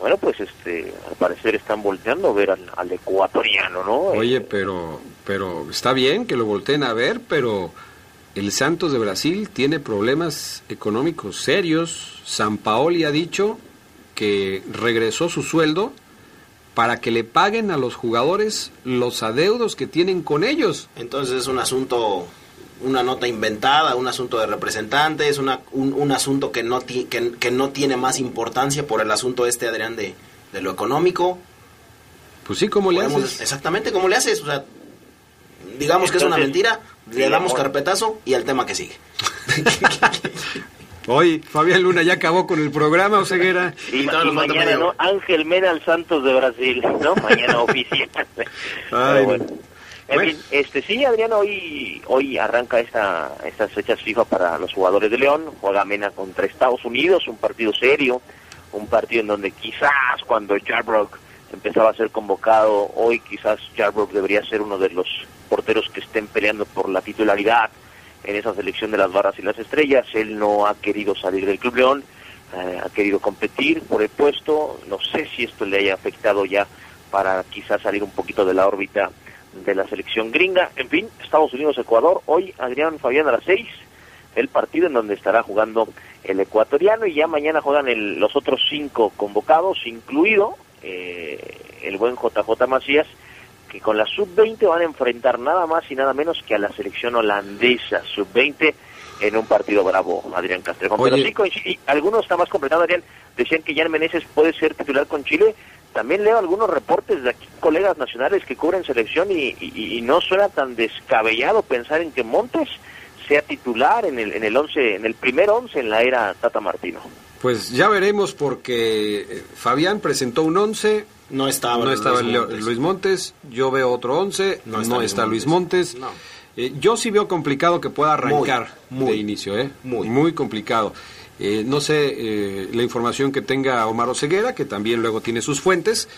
Speaker 25: Bueno, pues este, al parecer están volteando a ver al, al ecuatoriano, ¿no?
Speaker 1: Oye, pero, pero está bien que lo volteen a ver, pero el Santos de Brasil tiene problemas económicos serios. San Paoli ha dicho que regresó su sueldo para que le paguen a los jugadores los adeudos que tienen con ellos.
Speaker 14: Entonces es un asunto, una nota inventada, un asunto de representantes, una, un, un asunto que no, ti- que, que no tiene más importancia por el asunto este, Adrián, de, de lo económico.
Speaker 1: Pues sí, ¿cómo le
Speaker 14: Podemos-
Speaker 1: haces?
Speaker 14: Exactamente, ¿cómo le haces? O sea, digamos que es una mentira, le damos carpetazo y al tema que sigue.
Speaker 1: Hoy Fabián Luna ya acabó con el programa, Oseguera.
Speaker 25: Y, y
Speaker 14: falta
Speaker 25: mañana, ¿no? Ángel Mena al Santos de Brasil, ¿no? Mañana oficial. Pero bueno. En
Speaker 1: Bueno.
Speaker 25: fin, este, sí, Adrián, hoy, hoy arranca esta, estas fechas FIFA para los jugadores de León. Juega Mena contra Estados Unidos, un partido serio, un partido en donde quizás cuando Jarbrock empezaba a ser convocado, hoy quizás Jarbrock debería ser uno de los porteros que estén peleando por la titularidad en esa selección de las barras y las estrellas. Él no ha querido salir del Club León, eh, ha querido competir por el puesto. No sé si esto le haya afectado ya para quizás salir un poquito de la órbita de la selección gringa. En fin, Estados Unidos-Ecuador, hoy Adrián Fabián a las seis, el partido en donde estará jugando el ecuatoriano. Y ya mañana juegan el- los otros cinco convocados, incluido eh, el buen JJ Macías, que con la sub-20 van a enfrentar nada más y nada menos que a la selección holandesa. Sub-20 en un partido bravo, Adrián Castrejón. Pero
Speaker 1: Oye.
Speaker 25: sí coincide, y algunos está más completado, Adrián, decían que Jan Meneses puede ser titular con Chile. También leo algunos reportes de aquí, colegas nacionales que cubren selección y, y- y no suena tan descabellado pensar en que Montes sea titular en el en el once, en el primer once en la era Tata Martino.
Speaker 1: Pues ya veremos porque eh, Fabián presentó un 11,
Speaker 14: No estaba,
Speaker 1: no estaba
Speaker 14: Luis Montes.
Speaker 1: Luis Montes, yo veo otro 11, no
Speaker 14: No
Speaker 1: está,
Speaker 14: está
Speaker 1: Luis
Speaker 14: Luis
Speaker 1: Montes.
Speaker 14: No.
Speaker 1: Eh, yo sí veo complicado que pueda arrancar
Speaker 14: Muy,
Speaker 1: de
Speaker 14: muy,
Speaker 1: inicio, ¿eh?
Speaker 14: muy.
Speaker 1: complicado. Eh, no sé eh, la información que tenga Omar Oseguera, que también luego tiene sus fuentes,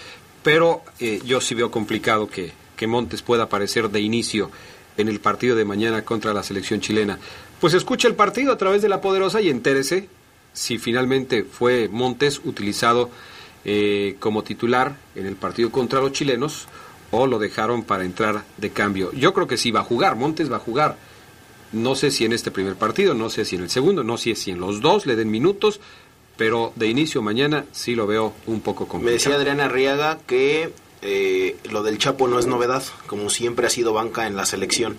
Speaker 1: pero eh, yo sí veo complicado que, que Montes pueda aparecer de inicio en el partido de mañana contra la selección chilena. Pues escuche el partido a través de la poderosa y entérese si finalmente fue Montes utilizado eh, como titular en el partido contra los chilenos o lo dejaron para entrar de cambio. Yo creo que sí va a jugar, Montes va a jugar. No sé si en este primer partido, no sé si en el segundo, no sé si en los dos le den minutos, pero de inicio mañana sí lo veo un poco
Speaker 14: Me
Speaker 1: complicado.
Speaker 14: decía Adriana Arriaga que eh, lo del Chapo no es novedad, como siempre ha sido banca en la selección.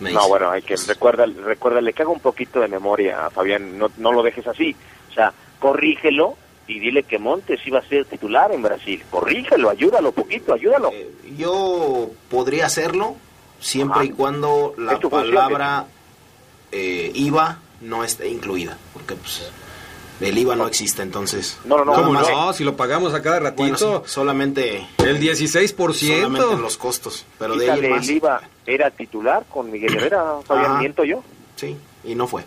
Speaker 14: Me
Speaker 25: No,
Speaker 14: dice.
Speaker 25: bueno, hay que recuerda, recuérdale que haga un poquito de memoria a Fabián, no, no lo dejes así. O sea, corrígelo y dile que Montes iba a ser titular en Brasil. Corrígelo, ayúdalo poquito, ayúdalo.
Speaker 14: Eh, Yo podría hacerlo siempre
Speaker 25: Ajá.
Speaker 14: y cuando la palabra eh, IVA no esté incluida, porque pues El IVA no existe, entonces.
Speaker 25: No, no, no.
Speaker 1: Si lo pagamos a cada ratito.
Speaker 14: Bueno, sí, solamente,
Speaker 1: El 16%.
Speaker 14: solamente en los costos. Pero de ahí más.
Speaker 25: el IVA, era titular con Miguel Herrera, Fabián, miento yo.
Speaker 14: Sí, y no fue.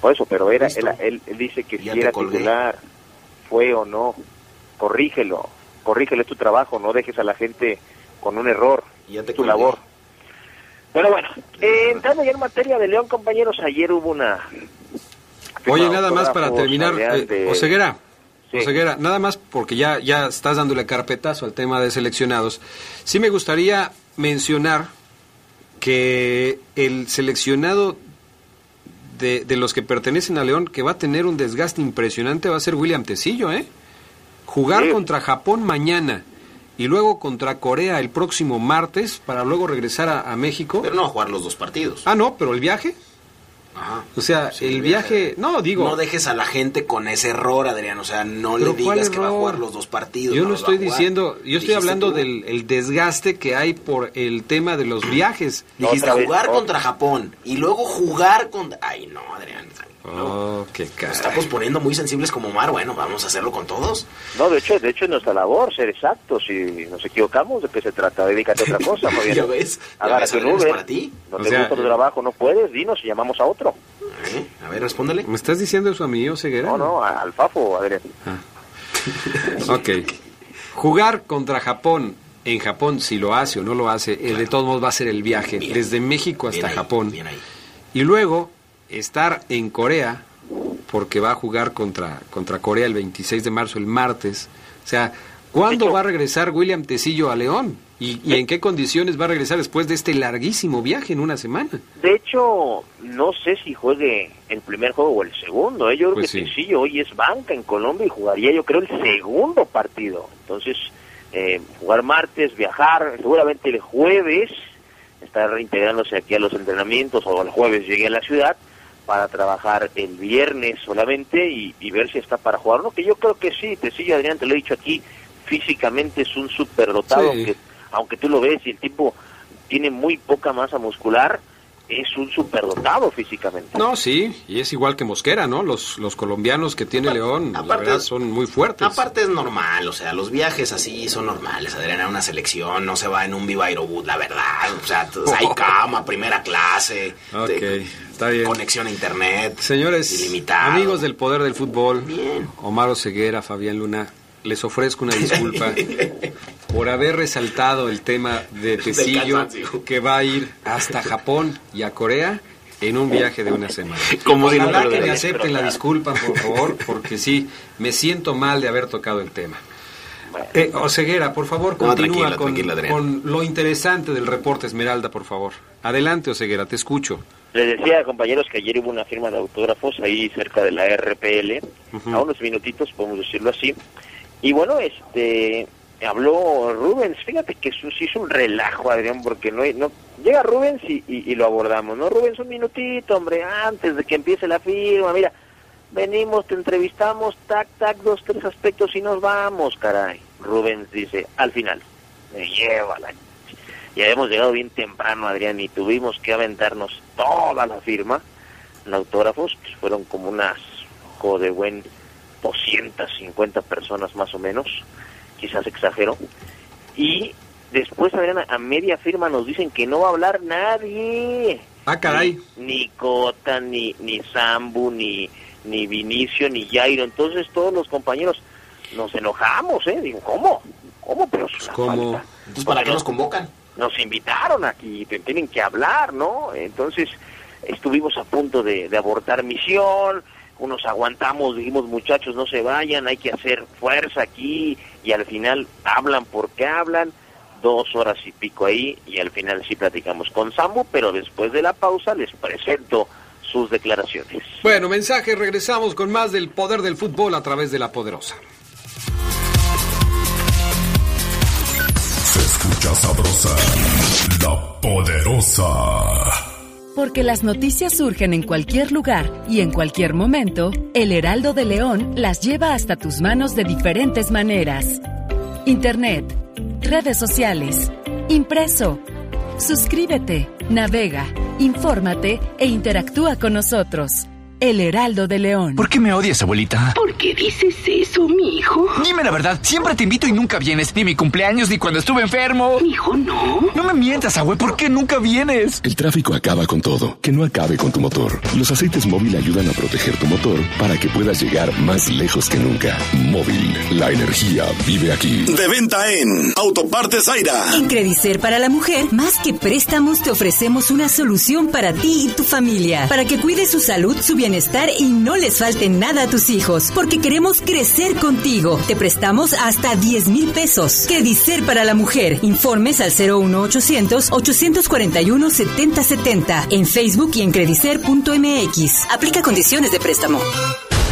Speaker 25: Por eso, pero era, él, él- él dice que
Speaker 14: Ya
Speaker 25: si era
Speaker 14: colgué.
Speaker 25: titular, fue o no, corrígelo, corrígelo, es tu trabajo, no dejes a la gente con un error,
Speaker 14: Ya te
Speaker 25: es tu
Speaker 14: colgué.
Speaker 25: labor. Pero bueno, eh, entrando ya en materia de León, compañeros, ayer hubo una...
Speaker 1: Oye, nada más para terminar, eh,
Speaker 25: de-
Speaker 1: Oseguera,
Speaker 25: Sí.
Speaker 1: Oseguera, nada más porque ya, ya estás dándole carpetazo al tema de seleccionados. Sí me gustaría mencionar que el seleccionado de, de los que pertenecen a León, que va a tener un desgaste impresionante, va a ser William Tecillo, ¿eh? Jugar
Speaker 25: Sí.
Speaker 1: contra Japón mañana y luego contra Corea el próximo martes para luego regresar a, a México.
Speaker 14: Pero no a jugar los dos partidos.
Speaker 1: Ah, no, pero el viaje.
Speaker 14: Ajá.
Speaker 1: O sea, el viaje, no, digo...
Speaker 14: No dejes a la gente con ese error, Adrián. O sea, no le
Speaker 1: ¿cuál
Speaker 14: digas que va a jugar los dos partidos.
Speaker 1: Yo no estoy diciendo, yo estoy hablando
Speaker 14: tú.
Speaker 1: del el desgaste que hay por el tema de los viajes.
Speaker 14: Dijiste jugar contra Japón y luego jugar contra... Ay, no, Adrián.
Speaker 1: Oh, qué
Speaker 14: Nos estamos poniendo muy sensibles como Mar. Bueno, vamos a hacerlo con todos.
Speaker 25: No, de hecho, de hecho es nuestra labor ser exactos. Si nos equivocamos, ¿de qué se trata? Dedícate a otra cosa, Fabián.
Speaker 14: Ya ves, es
Speaker 25: Uber.
Speaker 14: para ti.
Speaker 25: No
Speaker 1: O
Speaker 25: te
Speaker 1: sea,
Speaker 25: gusta tu
Speaker 1: eh,
Speaker 25: trabajo, no puedes, dinos y llamamos a otro.
Speaker 14: ¿Eh? A ver, respóndele.
Speaker 1: ¿Me estás diciendo eso a mí, Oseguera?
Speaker 25: No, no, al Fafo, Adrián.
Speaker 1: Ok. Jugar contra Japón, en Japón, si lo hace o no lo hace, de todos modos va a ser el viaje,
Speaker 14: Bien.
Speaker 1: desde México hasta
Speaker 14: Bien ahí,
Speaker 1: Japón.
Speaker 14: bien ahí.
Speaker 1: Y luego estar en Corea, porque va a jugar contra, contra Corea el 26 de marzo, el martes. O sea, ¿cuándo
Speaker 25: hecho-
Speaker 1: va a regresar William Tecillo a León? ¿Y, y en qué condiciones va a regresar después de este larguísimo viaje en una semana?
Speaker 25: De hecho, no sé si juegue el primer juego o el segundo. ¿eh? Yo creo
Speaker 1: Pues
Speaker 25: que
Speaker 1: sí.
Speaker 25: Tecillo hoy es banca en Colombia y jugaría, yo creo, el segundo partido. Entonces, eh, jugar martes, viajar, seguramente el jueves, estar reintegrándose aquí a los entrenamientos o el jueves llegue a la ciudad para trabajar el viernes solamente y, y ver si está para jugar. No, que yo creo que sí, Tecillo, Adrián, te lo he dicho aquí, físicamente es un superdotado,
Speaker 1: Sí.
Speaker 25: que aunque tú lo ves y el tipo tiene muy poca masa muscular, es un superdotado físicamente.
Speaker 1: No, sí, y es igual que Mosquera, ¿no? Los, los colombianos que tiene León, la
Speaker 14: aparte-
Speaker 1: verdad, son muy fuertes.
Speaker 14: Aparte es normal, o sea, los viajes así son normales. Adrián, a una selección no se va en un Viva Aerobús, la verdad. O sea, t- hay cama, primera clase,
Speaker 1: Ok,
Speaker 14: de-
Speaker 1: está bien.
Speaker 14: conexión a internet.
Speaker 1: Señores,
Speaker 14: Ilimitado.
Speaker 1: amigos del poder del fútbol,
Speaker 14: Bien.
Speaker 1: Omar Ceguera, Fabián Luna, les ofrezco una disculpa por haber resaltado el tema de Tecillo, que va a ir hasta Japón y a Corea en un viaje de una semana.
Speaker 14: Como si no
Speaker 1: que me acepten la disculpa, por favor, porque sí, me siento mal de haber tocado el tema. Eh, Oseguera, por favor,
Speaker 14: No,
Speaker 1: continúa
Speaker 14: tranquila,
Speaker 1: con,
Speaker 14: tranquila, Adrián.
Speaker 1: con lo interesante del reporte Esmeralda, por favor. Adelante, Oseguera, te escucho.
Speaker 25: Les decía, compañeros, que ayer hubo una firma de autógrafos ahí cerca de la RPL, a unos minutitos, podemos decirlo así. Y bueno, este habló Rubens, fíjate que eso sí hizo un relajo, Adrián, porque no, no llega Rubens y, y- lo abordamos, ¿no? Rubens, un minutito, hombre, antes de que empiece la firma, mira, venimos, te entrevistamos, tac, tac, dos, tres aspectos y nos vamos, caray. Rubens dice, al final, me lleva la ya habíamos llegado bien temprano, Adrián, y tuvimos que aventarnos toda la firma. Los autógrafos pues, fueron como unas, co de buen 250 personas más o menos, quizás exagero. Y después, Adrián, a media firma nos dicen que no va a hablar nadie.
Speaker 1: Ah, caray.
Speaker 25: Ni, ni Cota, ni, ni Sambu, ni, ni Vinicio, ni Jairo. Entonces todos los compañeros nos enojamos, ¿eh? Digo, ¿cómo? ¿Cómo? Pero la
Speaker 1: ¿Cómo?
Speaker 25: falta.
Speaker 14: Entonces, ¿para qué nos convocan?
Speaker 25: Nos invitaron aquí, tienen que hablar, ¿no? Entonces estuvimos a punto de, de abortar misión, unos aguantamos, dijimos muchachos no se vayan, hay que hacer fuerza aquí y al final hablan porque hablan, dos horas y pico ahí y al final sí platicamos con Sambu, pero después de la pausa les presento sus declaraciones.
Speaker 1: Bueno, mensaje, regresamos con más del poder del fútbol a través de la poderosa.
Speaker 13: Se escucha sabrosa, la poderosa.
Speaker 26: Porque las noticias surgen en cualquier lugar y en cualquier momento, el Heraldo de León las lleva hasta tus manos de diferentes maneras. Internet, redes sociales, impreso. Suscríbete, navega, infórmate e interactúa con nosotros. El Heraldo de León.
Speaker 10: ¿Por qué me odias, abuelita?
Speaker 7: ¿Por qué dices eso, mi hijo?
Speaker 10: Dime la verdad, siempre te invito y nunca vienes. Ni mi cumpleaños, ni cuando estuve enfermo.
Speaker 7: Mi hijo, no.
Speaker 10: No me mientas, abue, ¿por qué nunca vienes?
Speaker 11: El tráfico acaba con todo. Que no acabe con tu motor. Los aceites móvil ayudan a proteger tu motor para que puedas llegar más lejos que nunca. Móvil, la energía vive aquí.
Speaker 27: De venta en Autopartes Zaira.
Speaker 22: En Credicer para la mujer, más que préstamos, te ofrecemos una solución para ti y tu familia. Para que cuides su salud, su bienestar y no les falte nada a tus hijos. Porque queremos crecer contigo. Te prestamos hasta 10 mil pesos. Credicer para la mujer. Informes al 01800 841 7070 en Facebook y en credicer.mx. Aplica condiciones de préstamo.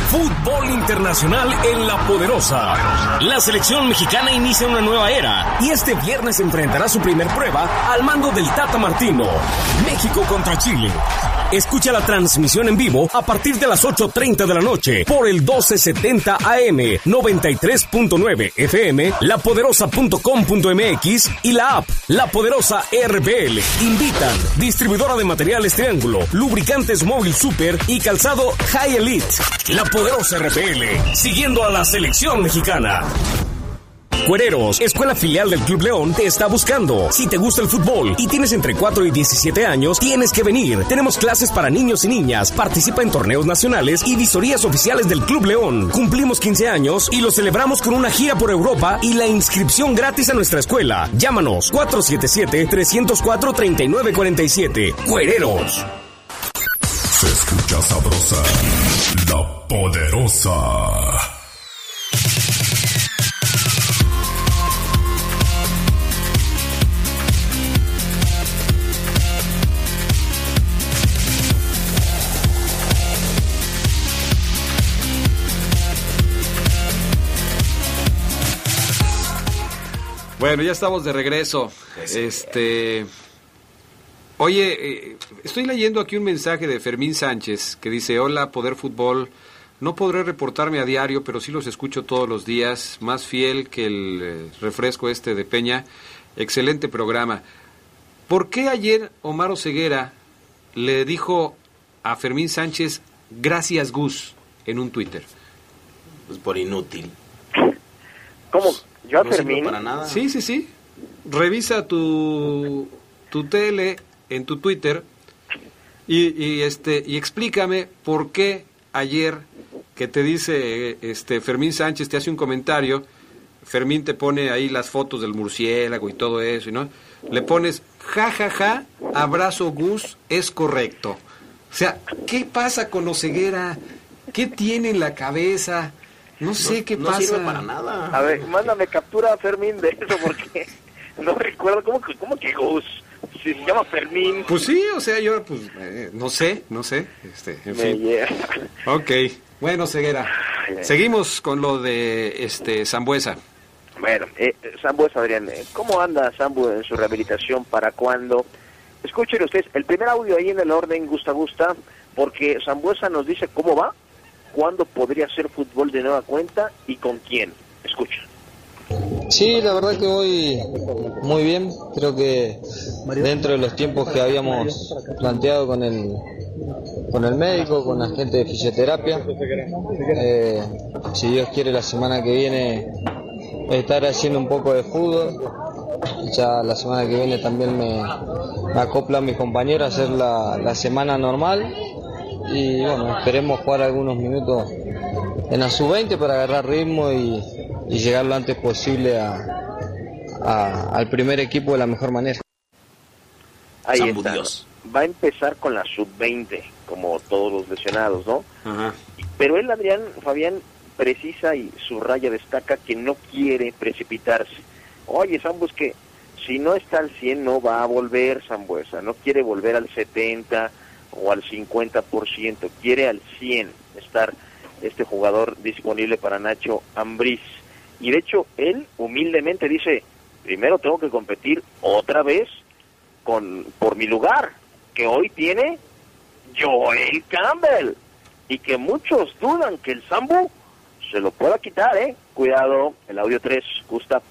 Speaker 6: Fútbol internacional en la poderosa. La selección mexicana inicia una nueva era y este viernes enfrentará su primer prueba al mando del Tata Martino. México contra Chile. Escucha la transmisión en vivo a partir de las 8.30 de la noche por el 1270 AM, 93.9 FM, lapoderosa.com.mx y la app La Poderosa RPL. Invitan distribuidora de materiales Triángulo, lubricantes Móvil Super y calzado High Elite. Poderosa RPL, siguiendo a la selección mexicana. Cuereros, escuela filial del Club León, te está buscando. Si te gusta el fútbol y tienes entre 4 y 17 años, tienes que venir. Tenemos clases para niños y niñas, participa en torneos nacionales y visorías oficiales del Club León. Cumplimos 15 años y lo celebramos con una gira por Europa y la inscripción gratis a nuestra escuela. Llámanos 477-304-3947. Cuereros.
Speaker 13: Se escucha sabrosa, la poderosa.
Speaker 1: Bueno, ya estamos de regreso. Este. Oye, eh, estoy leyendo aquí un mensaje de Fermín Sánchez que dice: Hola, Poder Fútbol. No podré reportarme a diario, pero sí los escucho todos los días. Más fiel que el eh, refresco este de Peña. Excelente programa. ¿Por qué ayer Omar Ceguera le dijo a Fermín Sánchez gracias Gus en un Twitter?
Speaker 14: Pues por inútil.
Speaker 25: ¿Cómo? ¿Yo a
Speaker 14: No
Speaker 25: Fermín?
Speaker 14: para nada.
Speaker 1: Sí, sí, sí. Revisa tu, tu tele en tu Twitter y, y, este y explícame por qué ayer que te dice este Fermín Sánchez te hace un comentario, Fermín te pone ahí las fotos del murciélago y todo eso, ¿no? Le pones ja ja ja, abrazo Gus, es correcto. O sea, ¿qué pasa con Oceguera? ¿Qué tiene en la cabeza? No sé qué
Speaker 14: no
Speaker 1: pasa.
Speaker 14: sirve para nada.
Speaker 25: A ver, mándame captura Fermín de eso porque no recuerdo cómo que, cómo que Gus. Si se llama Fermín.
Speaker 1: Pues sí, o sea, yo pues eh, no sé, no sé, este, en
Speaker 25: Me
Speaker 1: fin.
Speaker 25: llega.
Speaker 1: Ok, bueno, Ceguera. Seguimos con lo de este Zambuesa.
Speaker 25: Bueno, eh, es Adrián. eh, ¿Cómo anda Sambu en su rehabilitación? ¿Para cuándo? Escuchen ustedes, el primer audio ahí en el orden gusta gusta, porque Sambuesa nos dice cómo va, cuándo podría ser fútbol de nueva cuenta y con quién. Escucha.
Speaker 28: Sí, la verdad que voy muy bien. Creo que dentro de los tiempos que habíamos planteado con el con el médico, con la gente de fisioterapia, eh, si Dios quiere la semana que viene estar haciendo un poco de fútbol. Ya la semana que viene también me, me acopla a mis compañeros a hacer la, la semana normal y bueno, esperemos jugar algunos minutos en la sub-20 para agarrar ritmo y, y llegar lo antes posible a, a- al primer equipo de la mejor manera.
Speaker 25: Ahí
Speaker 14: Sambu
Speaker 25: está.
Speaker 14: Dios.
Speaker 25: Va a empezar con la sub-20, como todos los lesionados, ¿no? Pero él, Adrián, Fabián, precisa y subraya, destaca que no quiere precipitarse. Oye, Sambu, es que si no está al 100 no va a volver Sambuesa, no quiere volver al 70 o al 50%, quiere al 100 estar este jugador disponible para Nacho Ambriz. Y de hecho, él humildemente dice, primero tengo que competir otra vez con por mi lugar, que hoy tiene Joel Campbell y que muchos dudan que el Sambu se lo pueda quitar, ¿eh? Cuidado, el audio 3, Gustav.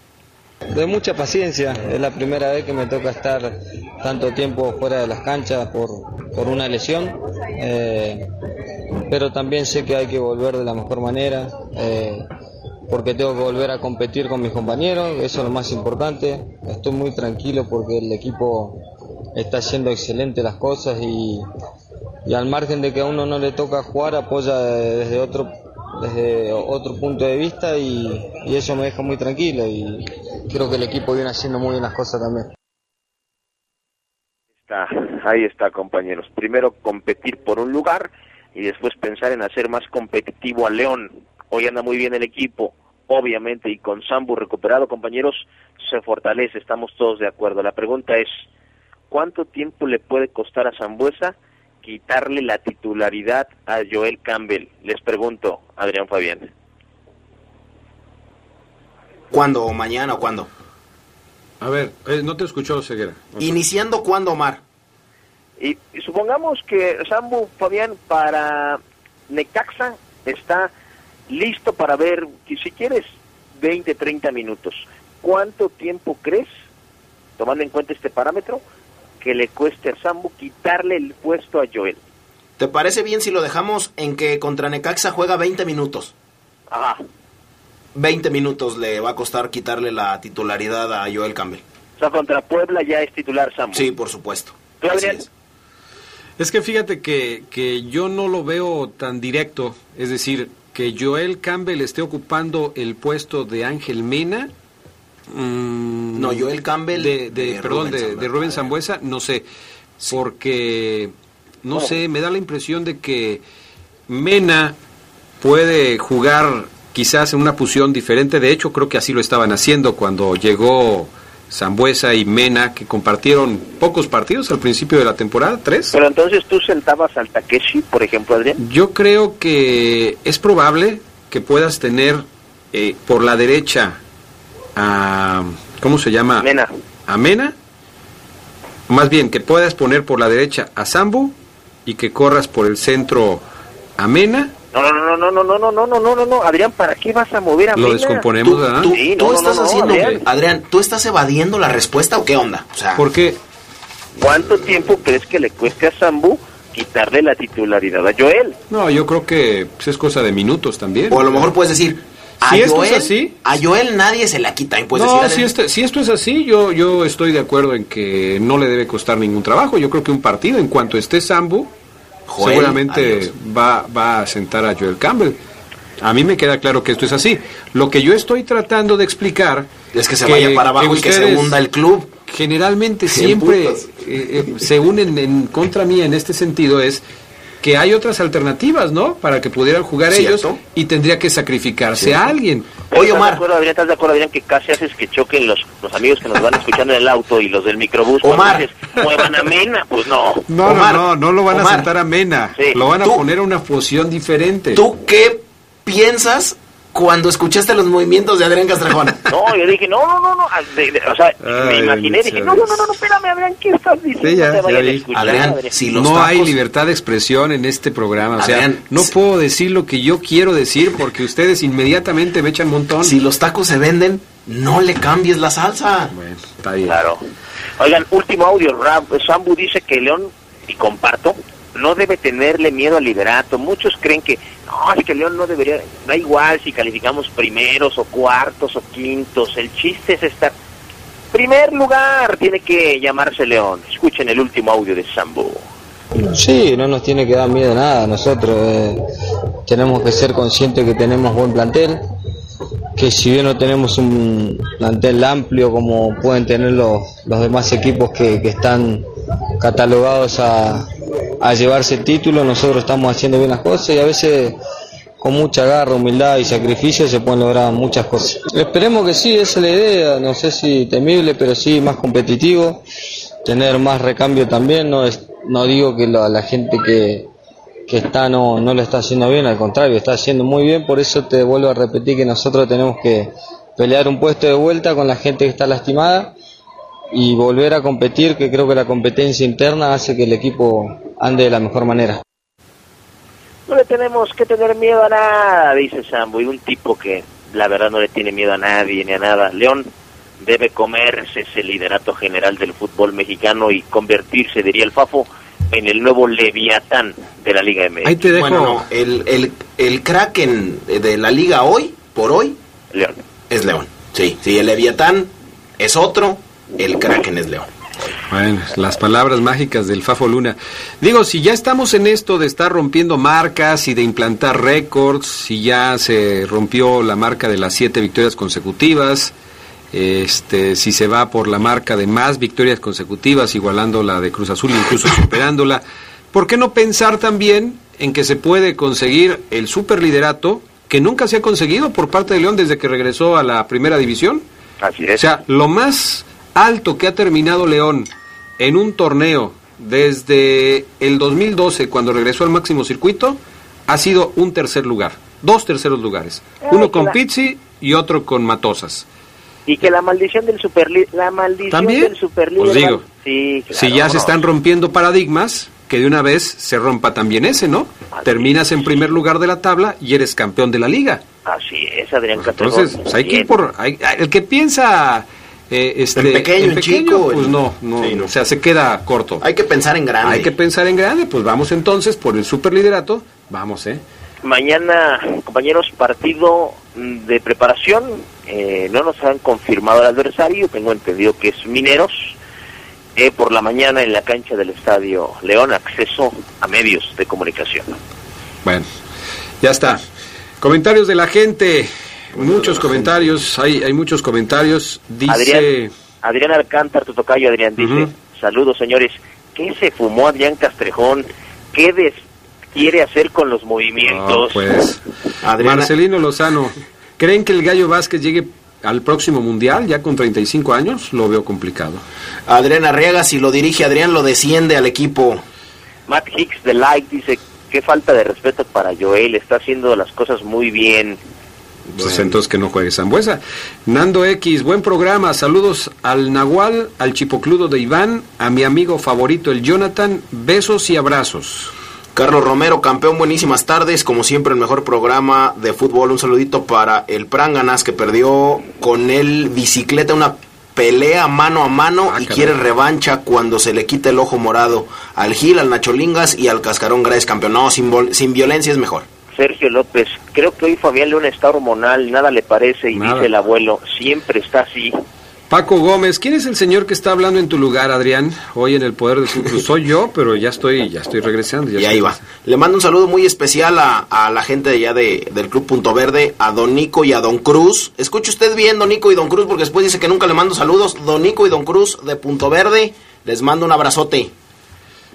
Speaker 28: De mucha paciencia, es la primera vez que me toca estar tanto tiempo fuera de las canchas por, por una lesión. Eh, pero también sé que hay que volver de la mejor manera, eh, porque tengo que volver a competir con mis compañeros, eso es lo más importante. Estoy muy tranquilo porque el equipo está haciendo excelente las cosas y, y al margen de que a uno no le toca jugar, apoya desde otro desde otro punto de vista y, y eso me deja muy tranquilo y creo que el equipo viene haciendo muy bien las cosas también.
Speaker 25: Está, ahí está, compañeros. Primero competir por un lugar y después pensar en hacer más competitivo a León. Hoy anda muy bien el equipo, obviamente, y con Sambu recuperado, compañeros, se fortalece, estamos todos de acuerdo. La pregunta es, ¿cuánto tiempo le puede costar a Zambuesa quitarle la titularidad a Joel Campbell? Les pregunto, Adrián Fabián.
Speaker 14: ¿Cuándo? ¿Mañana o cuándo?
Speaker 1: A ver, eh, no te escuchó Ceguera.
Speaker 14: Iniciando cuándo, Omar.
Speaker 25: Y, y supongamos que Sambu Fabián para Necaxa está listo para ver, si quieres, 20, 30 minutos. ¿Cuánto tiempo crees, tomando en cuenta este parámetro, que le cueste a Sambu quitarle el puesto a Joel?
Speaker 14: ¿Te parece bien si lo dejamos en que contra Necaxa juega 20 minutos?
Speaker 25: Ajá.
Speaker 14: 20 minutos le va a costar quitarle la titularidad a Joel Campbell.
Speaker 25: O sea, contra Puebla ya es titular Sambu.
Speaker 14: Sí, por supuesto.
Speaker 25: ¿Tú,
Speaker 14: es.
Speaker 1: Es que fíjate que, que yo no lo veo tan directo, es decir, que Joel Campbell esté ocupando el puesto de Ángel Mena. mm,
Speaker 14: No, Joel Campbell
Speaker 1: de, de-
Speaker 14: de
Speaker 1: perdón,
Speaker 14: Rubén
Speaker 1: de, Rubén Zambuesa, no sé, porque no sé, me da la impresión de que Mena puede jugar quizás en una posición diferente. De hecho, creo que así lo estaban haciendo cuando llegó Zambuesa y Mena, que compartieron pocos partidos al principio de la temporada, tres.
Speaker 25: Pero entonces tú sentabas al Takeshi, por ejemplo, Adrián.
Speaker 1: Yo creo que es probable que puedas tener eh, por la derecha a... ¿Cómo se llama?
Speaker 25: Mena.
Speaker 1: A Mena. Más bien, que puedas poner por la derecha a Sambu y que corras por el centro a Mena.
Speaker 25: No, no, no, no, no, no, no, no, no, no, no, no, Adrián, ¿para qué vas a mover a
Speaker 1: Lo
Speaker 25: Mena?
Speaker 1: descomponemos, ¿verdad?
Speaker 14: ¿Tú,
Speaker 25: Sí,
Speaker 14: tú
Speaker 25: no, no,
Speaker 14: estás
Speaker 25: no, no,
Speaker 14: haciendo,
Speaker 25: Adrián.
Speaker 14: Adrián. ¿tú estás evadiendo la respuesta o qué onda? O sea,
Speaker 1: Porque
Speaker 25: ¿Cuánto tiempo crees que le cueste a Sambu quitarle la titularidad a Joel?
Speaker 1: No, yo creo que pues, es cosa de minutos también.
Speaker 14: o a lo mejor puedes decir, a
Speaker 1: Si esto
Speaker 14: Joel,
Speaker 1: es así-
Speaker 14: a Joel nadie se la quita. Y
Speaker 1: no,
Speaker 14: decir,
Speaker 1: si, este- si esto es así, yo, yo estoy de acuerdo en que no le debe costar ningún trabajo. Yo creo que un partido, en cuanto esté Sambu,
Speaker 14: Joel,
Speaker 1: seguramente
Speaker 14: adiós.
Speaker 1: va, va a sentar a Joel Campbell. A mí me queda claro que esto es así. Lo que yo estoy tratando de explicar
Speaker 14: Es que se vaya para abajo y que se hunda el club.
Speaker 1: Generalmente siempre eh, eh, se unen en contra mía en este sentido es que hay otras alternativas, ¿no? Para que pudieran jugar ellos y tendría que sacrificarse
Speaker 14: Cierto.
Speaker 1: a alguien.
Speaker 14: Oye,
Speaker 25: ¿estás
Speaker 14: Omar.
Speaker 25: de acuerdo, Adrián, ¿estás de acuerdo, Adrián, que casi haces que choquen los, los amigos que nos van escuchando en el auto y los del microbús?
Speaker 14: Omar.
Speaker 25: dices, muevan a Mena, pues no.
Speaker 1: No,
Speaker 14: Omar,
Speaker 1: no, no, no lo van a sentar a Mena.
Speaker 25: Sí.
Speaker 1: Lo van a poner a una posición diferente.
Speaker 14: ¿Tú qué piensas cuando escuchaste los movimientos de Adrián Castrejón?
Speaker 25: No, yo dije, no, no, no, no, de- de- o sea, me imaginé, dije, no, no, no, no, espérame, Adrián, ¿qué estás diciendo?
Speaker 1: Sí, ya, ya
Speaker 25: escuchar,
Speaker 14: Adrián, si los
Speaker 1: no
Speaker 14: tacos...
Speaker 1: hay libertad de expresión en este programa. O sea,
Speaker 14: Adrián,
Speaker 1: no
Speaker 14: si-
Speaker 1: puedo decir lo que yo quiero decir porque ustedes inmediatamente me echan montón.
Speaker 14: Si los tacos se venden, no le cambies la salsa.
Speaker 1: Bueno, está bien.
Speaker 25: Claro. Oigan, último audio, Rab- Sambu dice que León, y comparto, no debe tenerle miedo al liderato. Muchos creen que, no, es que León no debería, da igual si calificamos primeros o cuartos o quintos, el chiste es estar... Primer lugar tiene que llamarse León. Escuchen el último audio de Sambu.
Speaker 28: Sí, no nos tiene que dar miedo nada. Nosotros eh, tenemos que ser conscientes que tenemos buen plantel, que si bien no tenemos un plantel amplio como pueden tener los, los demás equipos que, que están catalogados a, a llevarse el título, nosotros estamos haciendo bien las cosas y a veces con mucha garra, humildad y sacrificio se pueden lograr muchas cosas. Esperemos que sí, esa es la idea, no sé si temible, pero sí más competitivo, tener más recambio también, no es, no digo que la, la gente que, que está no, no lo está haciendo bien, al contrario, está haciendo muy bien, por eso te vuelvo a repetir que nosotros tenemos que pelear un puesto de vuelta con la gente que está lastimada y volver a competir, que creo que la competencia interna hace que el equipo ande de la mejor manera.
Speaker 25: No le tenemos que tener miedo a nada, dice Sambo, y un tipo que la verdad no le tiene miedo a nadie ni a nada. León debe comerse ese liderato general del fútbol mexicano y convertirse, diría el Fafo, en el nuevo Leviatán de la Liga MX.
Speaker 1: Ahí te dejo.
Speaker 14: Bueno, no, el, el, el Kraken de la liga hoy, por hoy,
Speaker 25: León.
Speaker 14: es León. Sí, sí, el Leviatán es otro, el Kraken es León.
Speaker 1: Bueno, las palabras mágicas del Fafo Luna. Digo, si ya estamos en esto de estar rompiendo marcas y de implantar récords, si ya se rompió la marca de las siete victorias consecutivas, este, si se va por la marca de más victorias consecutivas, igualando la de Cruz Azul, incluso superándola, ¿por qué no pensar también en que se puede conseguir el superliderato que nunca se ha conseguido por parte de León desde que regresó a la primera división?
Speaker 25: Así es.
Speaker 1: O sea, lo más alto que ha terminado León en un torneo desde el 2012, cuando regresó al máximo circuito, ha sido un tercer lugar. Dos terceros lugares. Uno con Pizzi y otro con Matosas.
Speaker 25: Y que la maldición del superlíder, la maldición
Speaker 1: ¿También?
Speaker 25: del superlíder.
Speaker 1: Pues digo,
Speaker 25: sí, claro,
Speaker 1: si ya se están rompiendo paradigmas, que de una vez se rompa también ese, ¿no? Terminas en primer lugar de la tabla y eres campeón de la liga.
Speaker 25: Así es, Adrián
Speaker 1: Entonces,
Speaker 25: Categón.
Speaker 1: pues hay que ir por... hay- el que piensa... eh, este,
Speaker 14: En pequeño, en chico,
Speaker 1: pues no, no,
Speaker 14: Sí, no.
Speaker 1: o sea, se queda corto.
Speaker 14: Hay que pensar en grande.
Speaker 1: Hay que pensar en grande, pues vamos entonces por el superliderato, vamos, ¿eh?
Speaker 25: Mañana, compañeros, partido de preparación. Eh, no nos han confirmado el adversario. Tengo entendido que es Mineros. Eh, por la mañana en la cancha del Estadio León, acceso a medios de comunicación.
Speaker 1: Bueno, ya está. Comentarios de la gente, muchos comentarios, hay, hay muchos comentarios. Dice...
Speaker 25: Adrián, Adrián Alcántar, tu tocayo, Adrián, dice, saludos señores, ¿qué se fumó Adrián Castrejón? ¿Qué des- quiere hacer con los
Speaker 1: No,
Speaker 25: movimientos?
Speaker 1: pues,
Speaker 14: Adriana-
Speaker 1: Marcelino Lozano, ¿creen que el Gallo Vázquez llegue al próximo Mundial ya con 35 años? Lo veo complicado.
Speaker 14: Adrián Arriaga, si lo dirige Adrián, lo desciende al equipo.
Speaker 25: Matt Hicks de Light dice, qué falta de respeto para Joel, está haciendo las cosas muy bien.
Speaker 1: Pues entonces que no juegue Zambuesa. Nando X, buen programa. Saludos al Nahual, al Chipocludo de Iván, a mi amigo favorito, el Jonathan. Besos y abrazos.
Speaker 14: Carlos Romero, campeón, buenísimas tardes. Como siempre, el mejor programa de fútbol. Un saludito para el Pranganas que perdió con el bicicleta una pelea mano a mano y quiere revancha cuando se le quita el ojo morado al Gil, al Nacholingas y al Cascarón Grace campeón. No, sin, sin violencia es mejor.
Speaker 25: Sergio López, creo que hoy Fabián León está hormonal, nada le parece y
Speaker 1: Nada.
Speaker 25: dice el abuelo, siempre está así.
Speaker 1: Paco Gómez, ¿quién es el señor que está hablando en tu lugar, Adrián? Hoy en el Poder del Fútbol. Soy yo, pero ya estoy, ya estoy regresando. Ya
Speaker 14: Y ahí va. Le mando un saludo muy especial a, a la gente de allá de, del Club Punto Verde, a Don Nico y a Don Cruz. Escuche usted bien, Don Nico y Don Cruz, porque después dice que nunca le mando saludos. Don Nico y Don Cruz de Punto Verde, les mando un abrazote.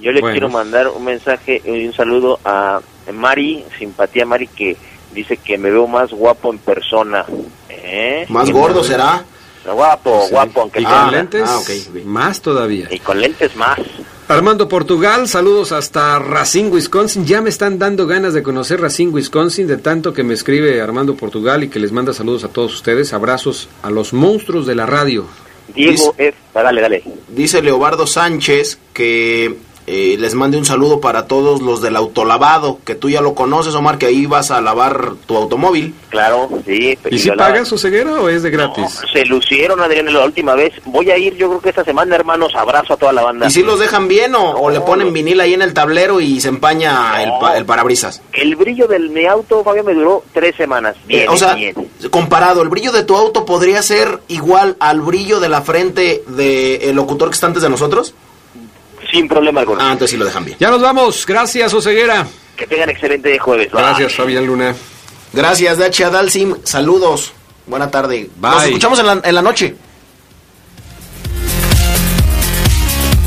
Speaker 25: Yo le
Speaker 14: Bueno.
Speaker 25: quiero mandar un mensaje y un saludo a Mari, simpatía Mari, que dice que me veo más guapo en persona. ¿Eh?
Speaker 14: Más gordo será.
Speaker 25: Guapo, guapo, aunque
Speaker 1: ¿Y con lentes?
Speaker 14: ah, ok.
Speaker 1: Más todavía.
Speaker 25: Y con lentes más.
Speaker 1: Armando Portugal, saludos hasta Racine, Wisconsin. Ya me están dando ganas de conocer Racine, Wisconsin, de tanto que me escribe Armando Portugal y que les manda saludos a todos ustedes. Abrazos a los monstruos de la radio.
Speaker 25: Diego F. ah, dale, dale.
Speaker 14: Dice Leobardo Sánchez que eh, les mande un saludo para todos los del autolavado, que tú ya lo conoces, Omar, que ahí vas a lavar tu automóvil.
Speaker 25: Claro, sí.
Speaker 1: ¿Y si
Speaker 25: yo la-
Speaker 1: pagas su ceguera o es de gratis?
Speaker 25: Se lucieron, Adrián, la última vez. Voy a ir, yo creo que esta semana, hermanos. Abrazo a toda la banda.
Speaker 14: ¿Y si los dejan bien o, o le ponen vinil ahí en el tablero y se empaña el, pa- el parabrisas?
Speaker 25: El brillo de mi auto, Fabio, me duró tres semanas. Bien,
Speaker 14: Eh, o sea,
Speaker 25: bien.
Speaker 14: comparado, el brillo de tu auto podría ser igual al brillo de la frente del locutor que está antes de nosotros.
Speaker 25: Sin problema alguno.
Speaker 14: Ah, entonces sí lo dejan bien.
Speaker 1: Ya nos vamos. Gracias, Oseguera.
Speaker 25: Que tengan excelente jueves. Bye.
Speaker 1: Gracias, Fabián Luna.
Speaker 14: Gracias, Dachi Adalsim. Saludos. Buena tarde. Nos
Speaker 1: Bye.
Speaker 14: escuchamos en la, en la noche.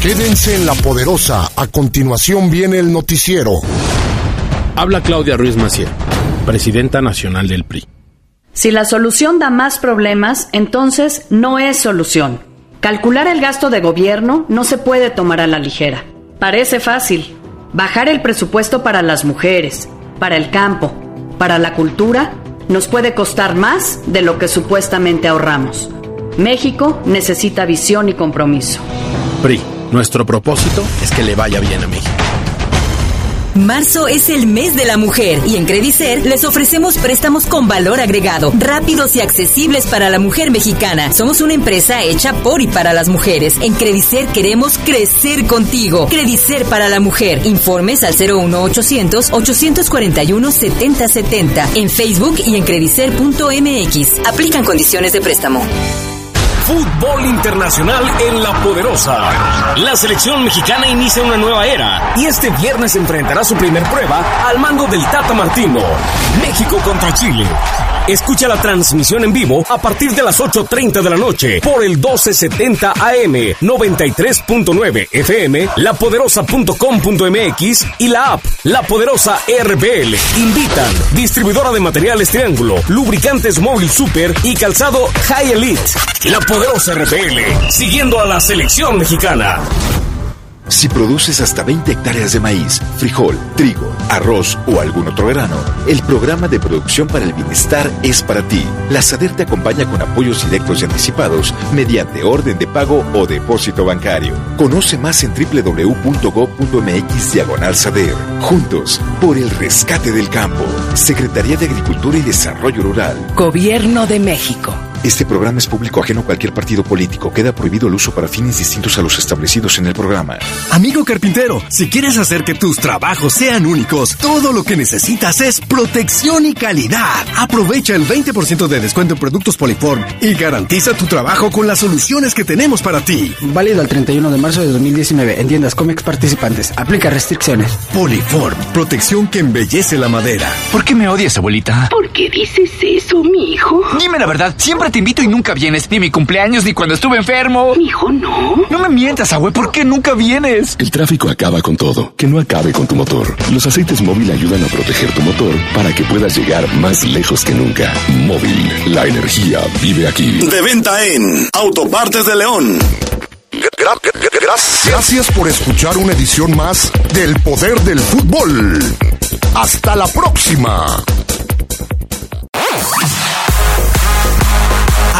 Speaker 29: Quédense en la poderosa. A continuación viene el noticiero.
Speaker 30: Habla Claudia Ruiz Maciel, presidenta nacional del PRI.
Speaker 31: Si la solución da más problemas, entonces no es solución. Calcular el gasto de gobierno no se puede tomar a la ligera. Parece fácil. Bajar el presupuesto para las mujeres, para el campo, para la cultura, nos puede costar más de lo que supuestamente ahorramos. México necesita visión y compromiso.
Speaker 30: PRI, nuestro propósito es que le vaya bien a México.
Speaker 22: Marzo es el mes de la mujer y en Credicer les ofrecemos préstamos con valor agregado, rápidos y accesibles para la mujer mexicana. Somos una empresa hecha por y para las mujeres. En Credicer queremos crecer contigo. Credicer para la mujer. Informes al 01800 841 7070 en Facebook y en credicer.mx. Aplican condiciones de préstamo.
Speaker 6: Fútbol internacional en la poderosa. La selección mexicana inicia una nueva era y este viernes enfrentará su primer prueba al mando del Tata Martino. México contra Chile. Escucha la transmisión en vivo a partir de las 8.30 de la noche por el 1270 AM, 93.9 FM, lapoderosa.com.mx y la app La Poderosa RBL. Invitan distribuidora de materiales Triángulo, lubricantes Móvil Super y calzado High Elite. La Poderosa RBL, siguiendo a la selección mexicana.
Speaker 2: Si produces hasta 20 hectáreas de maíz, frijol, trigo, arroz o algún otro grano, el programa de producción para el bienestar es para ti. La SADER te acompaña con apoyos directos y anticipados mediante orden de pago o depósito bancario. Conoce más en www.gov.mx diagonal SADER. Juntos, por el rescate del campo. Secretaría de Agricultura y Desarrollo Rural.
Speaker 26: Gobierno de México.
Speaker 2: Este programa es público ajeno a cualquier partido político. Queda prohibido el uso para fines distintos a los establecidos en el programa.
Speaker 32: Amigo carpintero, si quieres hacer que tus trabajos sean únicos, todo lo que necesitas es protección y calidad. Aprovecha el 20% de descuento en productos Poliform y garantiza tu trabajo con las soluciones que tenemos para ti.
Speaker 33: Válido al 31 de marzo de 2019 en tiendas Comex participantes. Aplica restricciones.
Speaker 32: Poliform, protección que embellece la madera.
Speaker 10: ¿Por qué me odias, abuelita?
Speaker 7: ¿Por qué dices eso, mi hijo?
Speaker 10: Dime la verdad, siempre te invito y nunca vienes. Ni mi cumpleaños, ni cuando estuve enfermo.
Speaker 7: Mi hijo, no.
Speaker 10: No me mientas, abue, ¿por qué nunca vienes?
Speaker 11: El tráfico acaba con todo. Que no acabe con tu motor. Los aceites móvil ayudan a proteger tu motor para que puedas llegar más lejos que nunca. Móvil, la energía vive aquí.
Speaker 27: De venta en Autopartes de León.
Speaker 29: Gracias por escuchar una edición más del Poder del Fútbol. Hasta la próxima.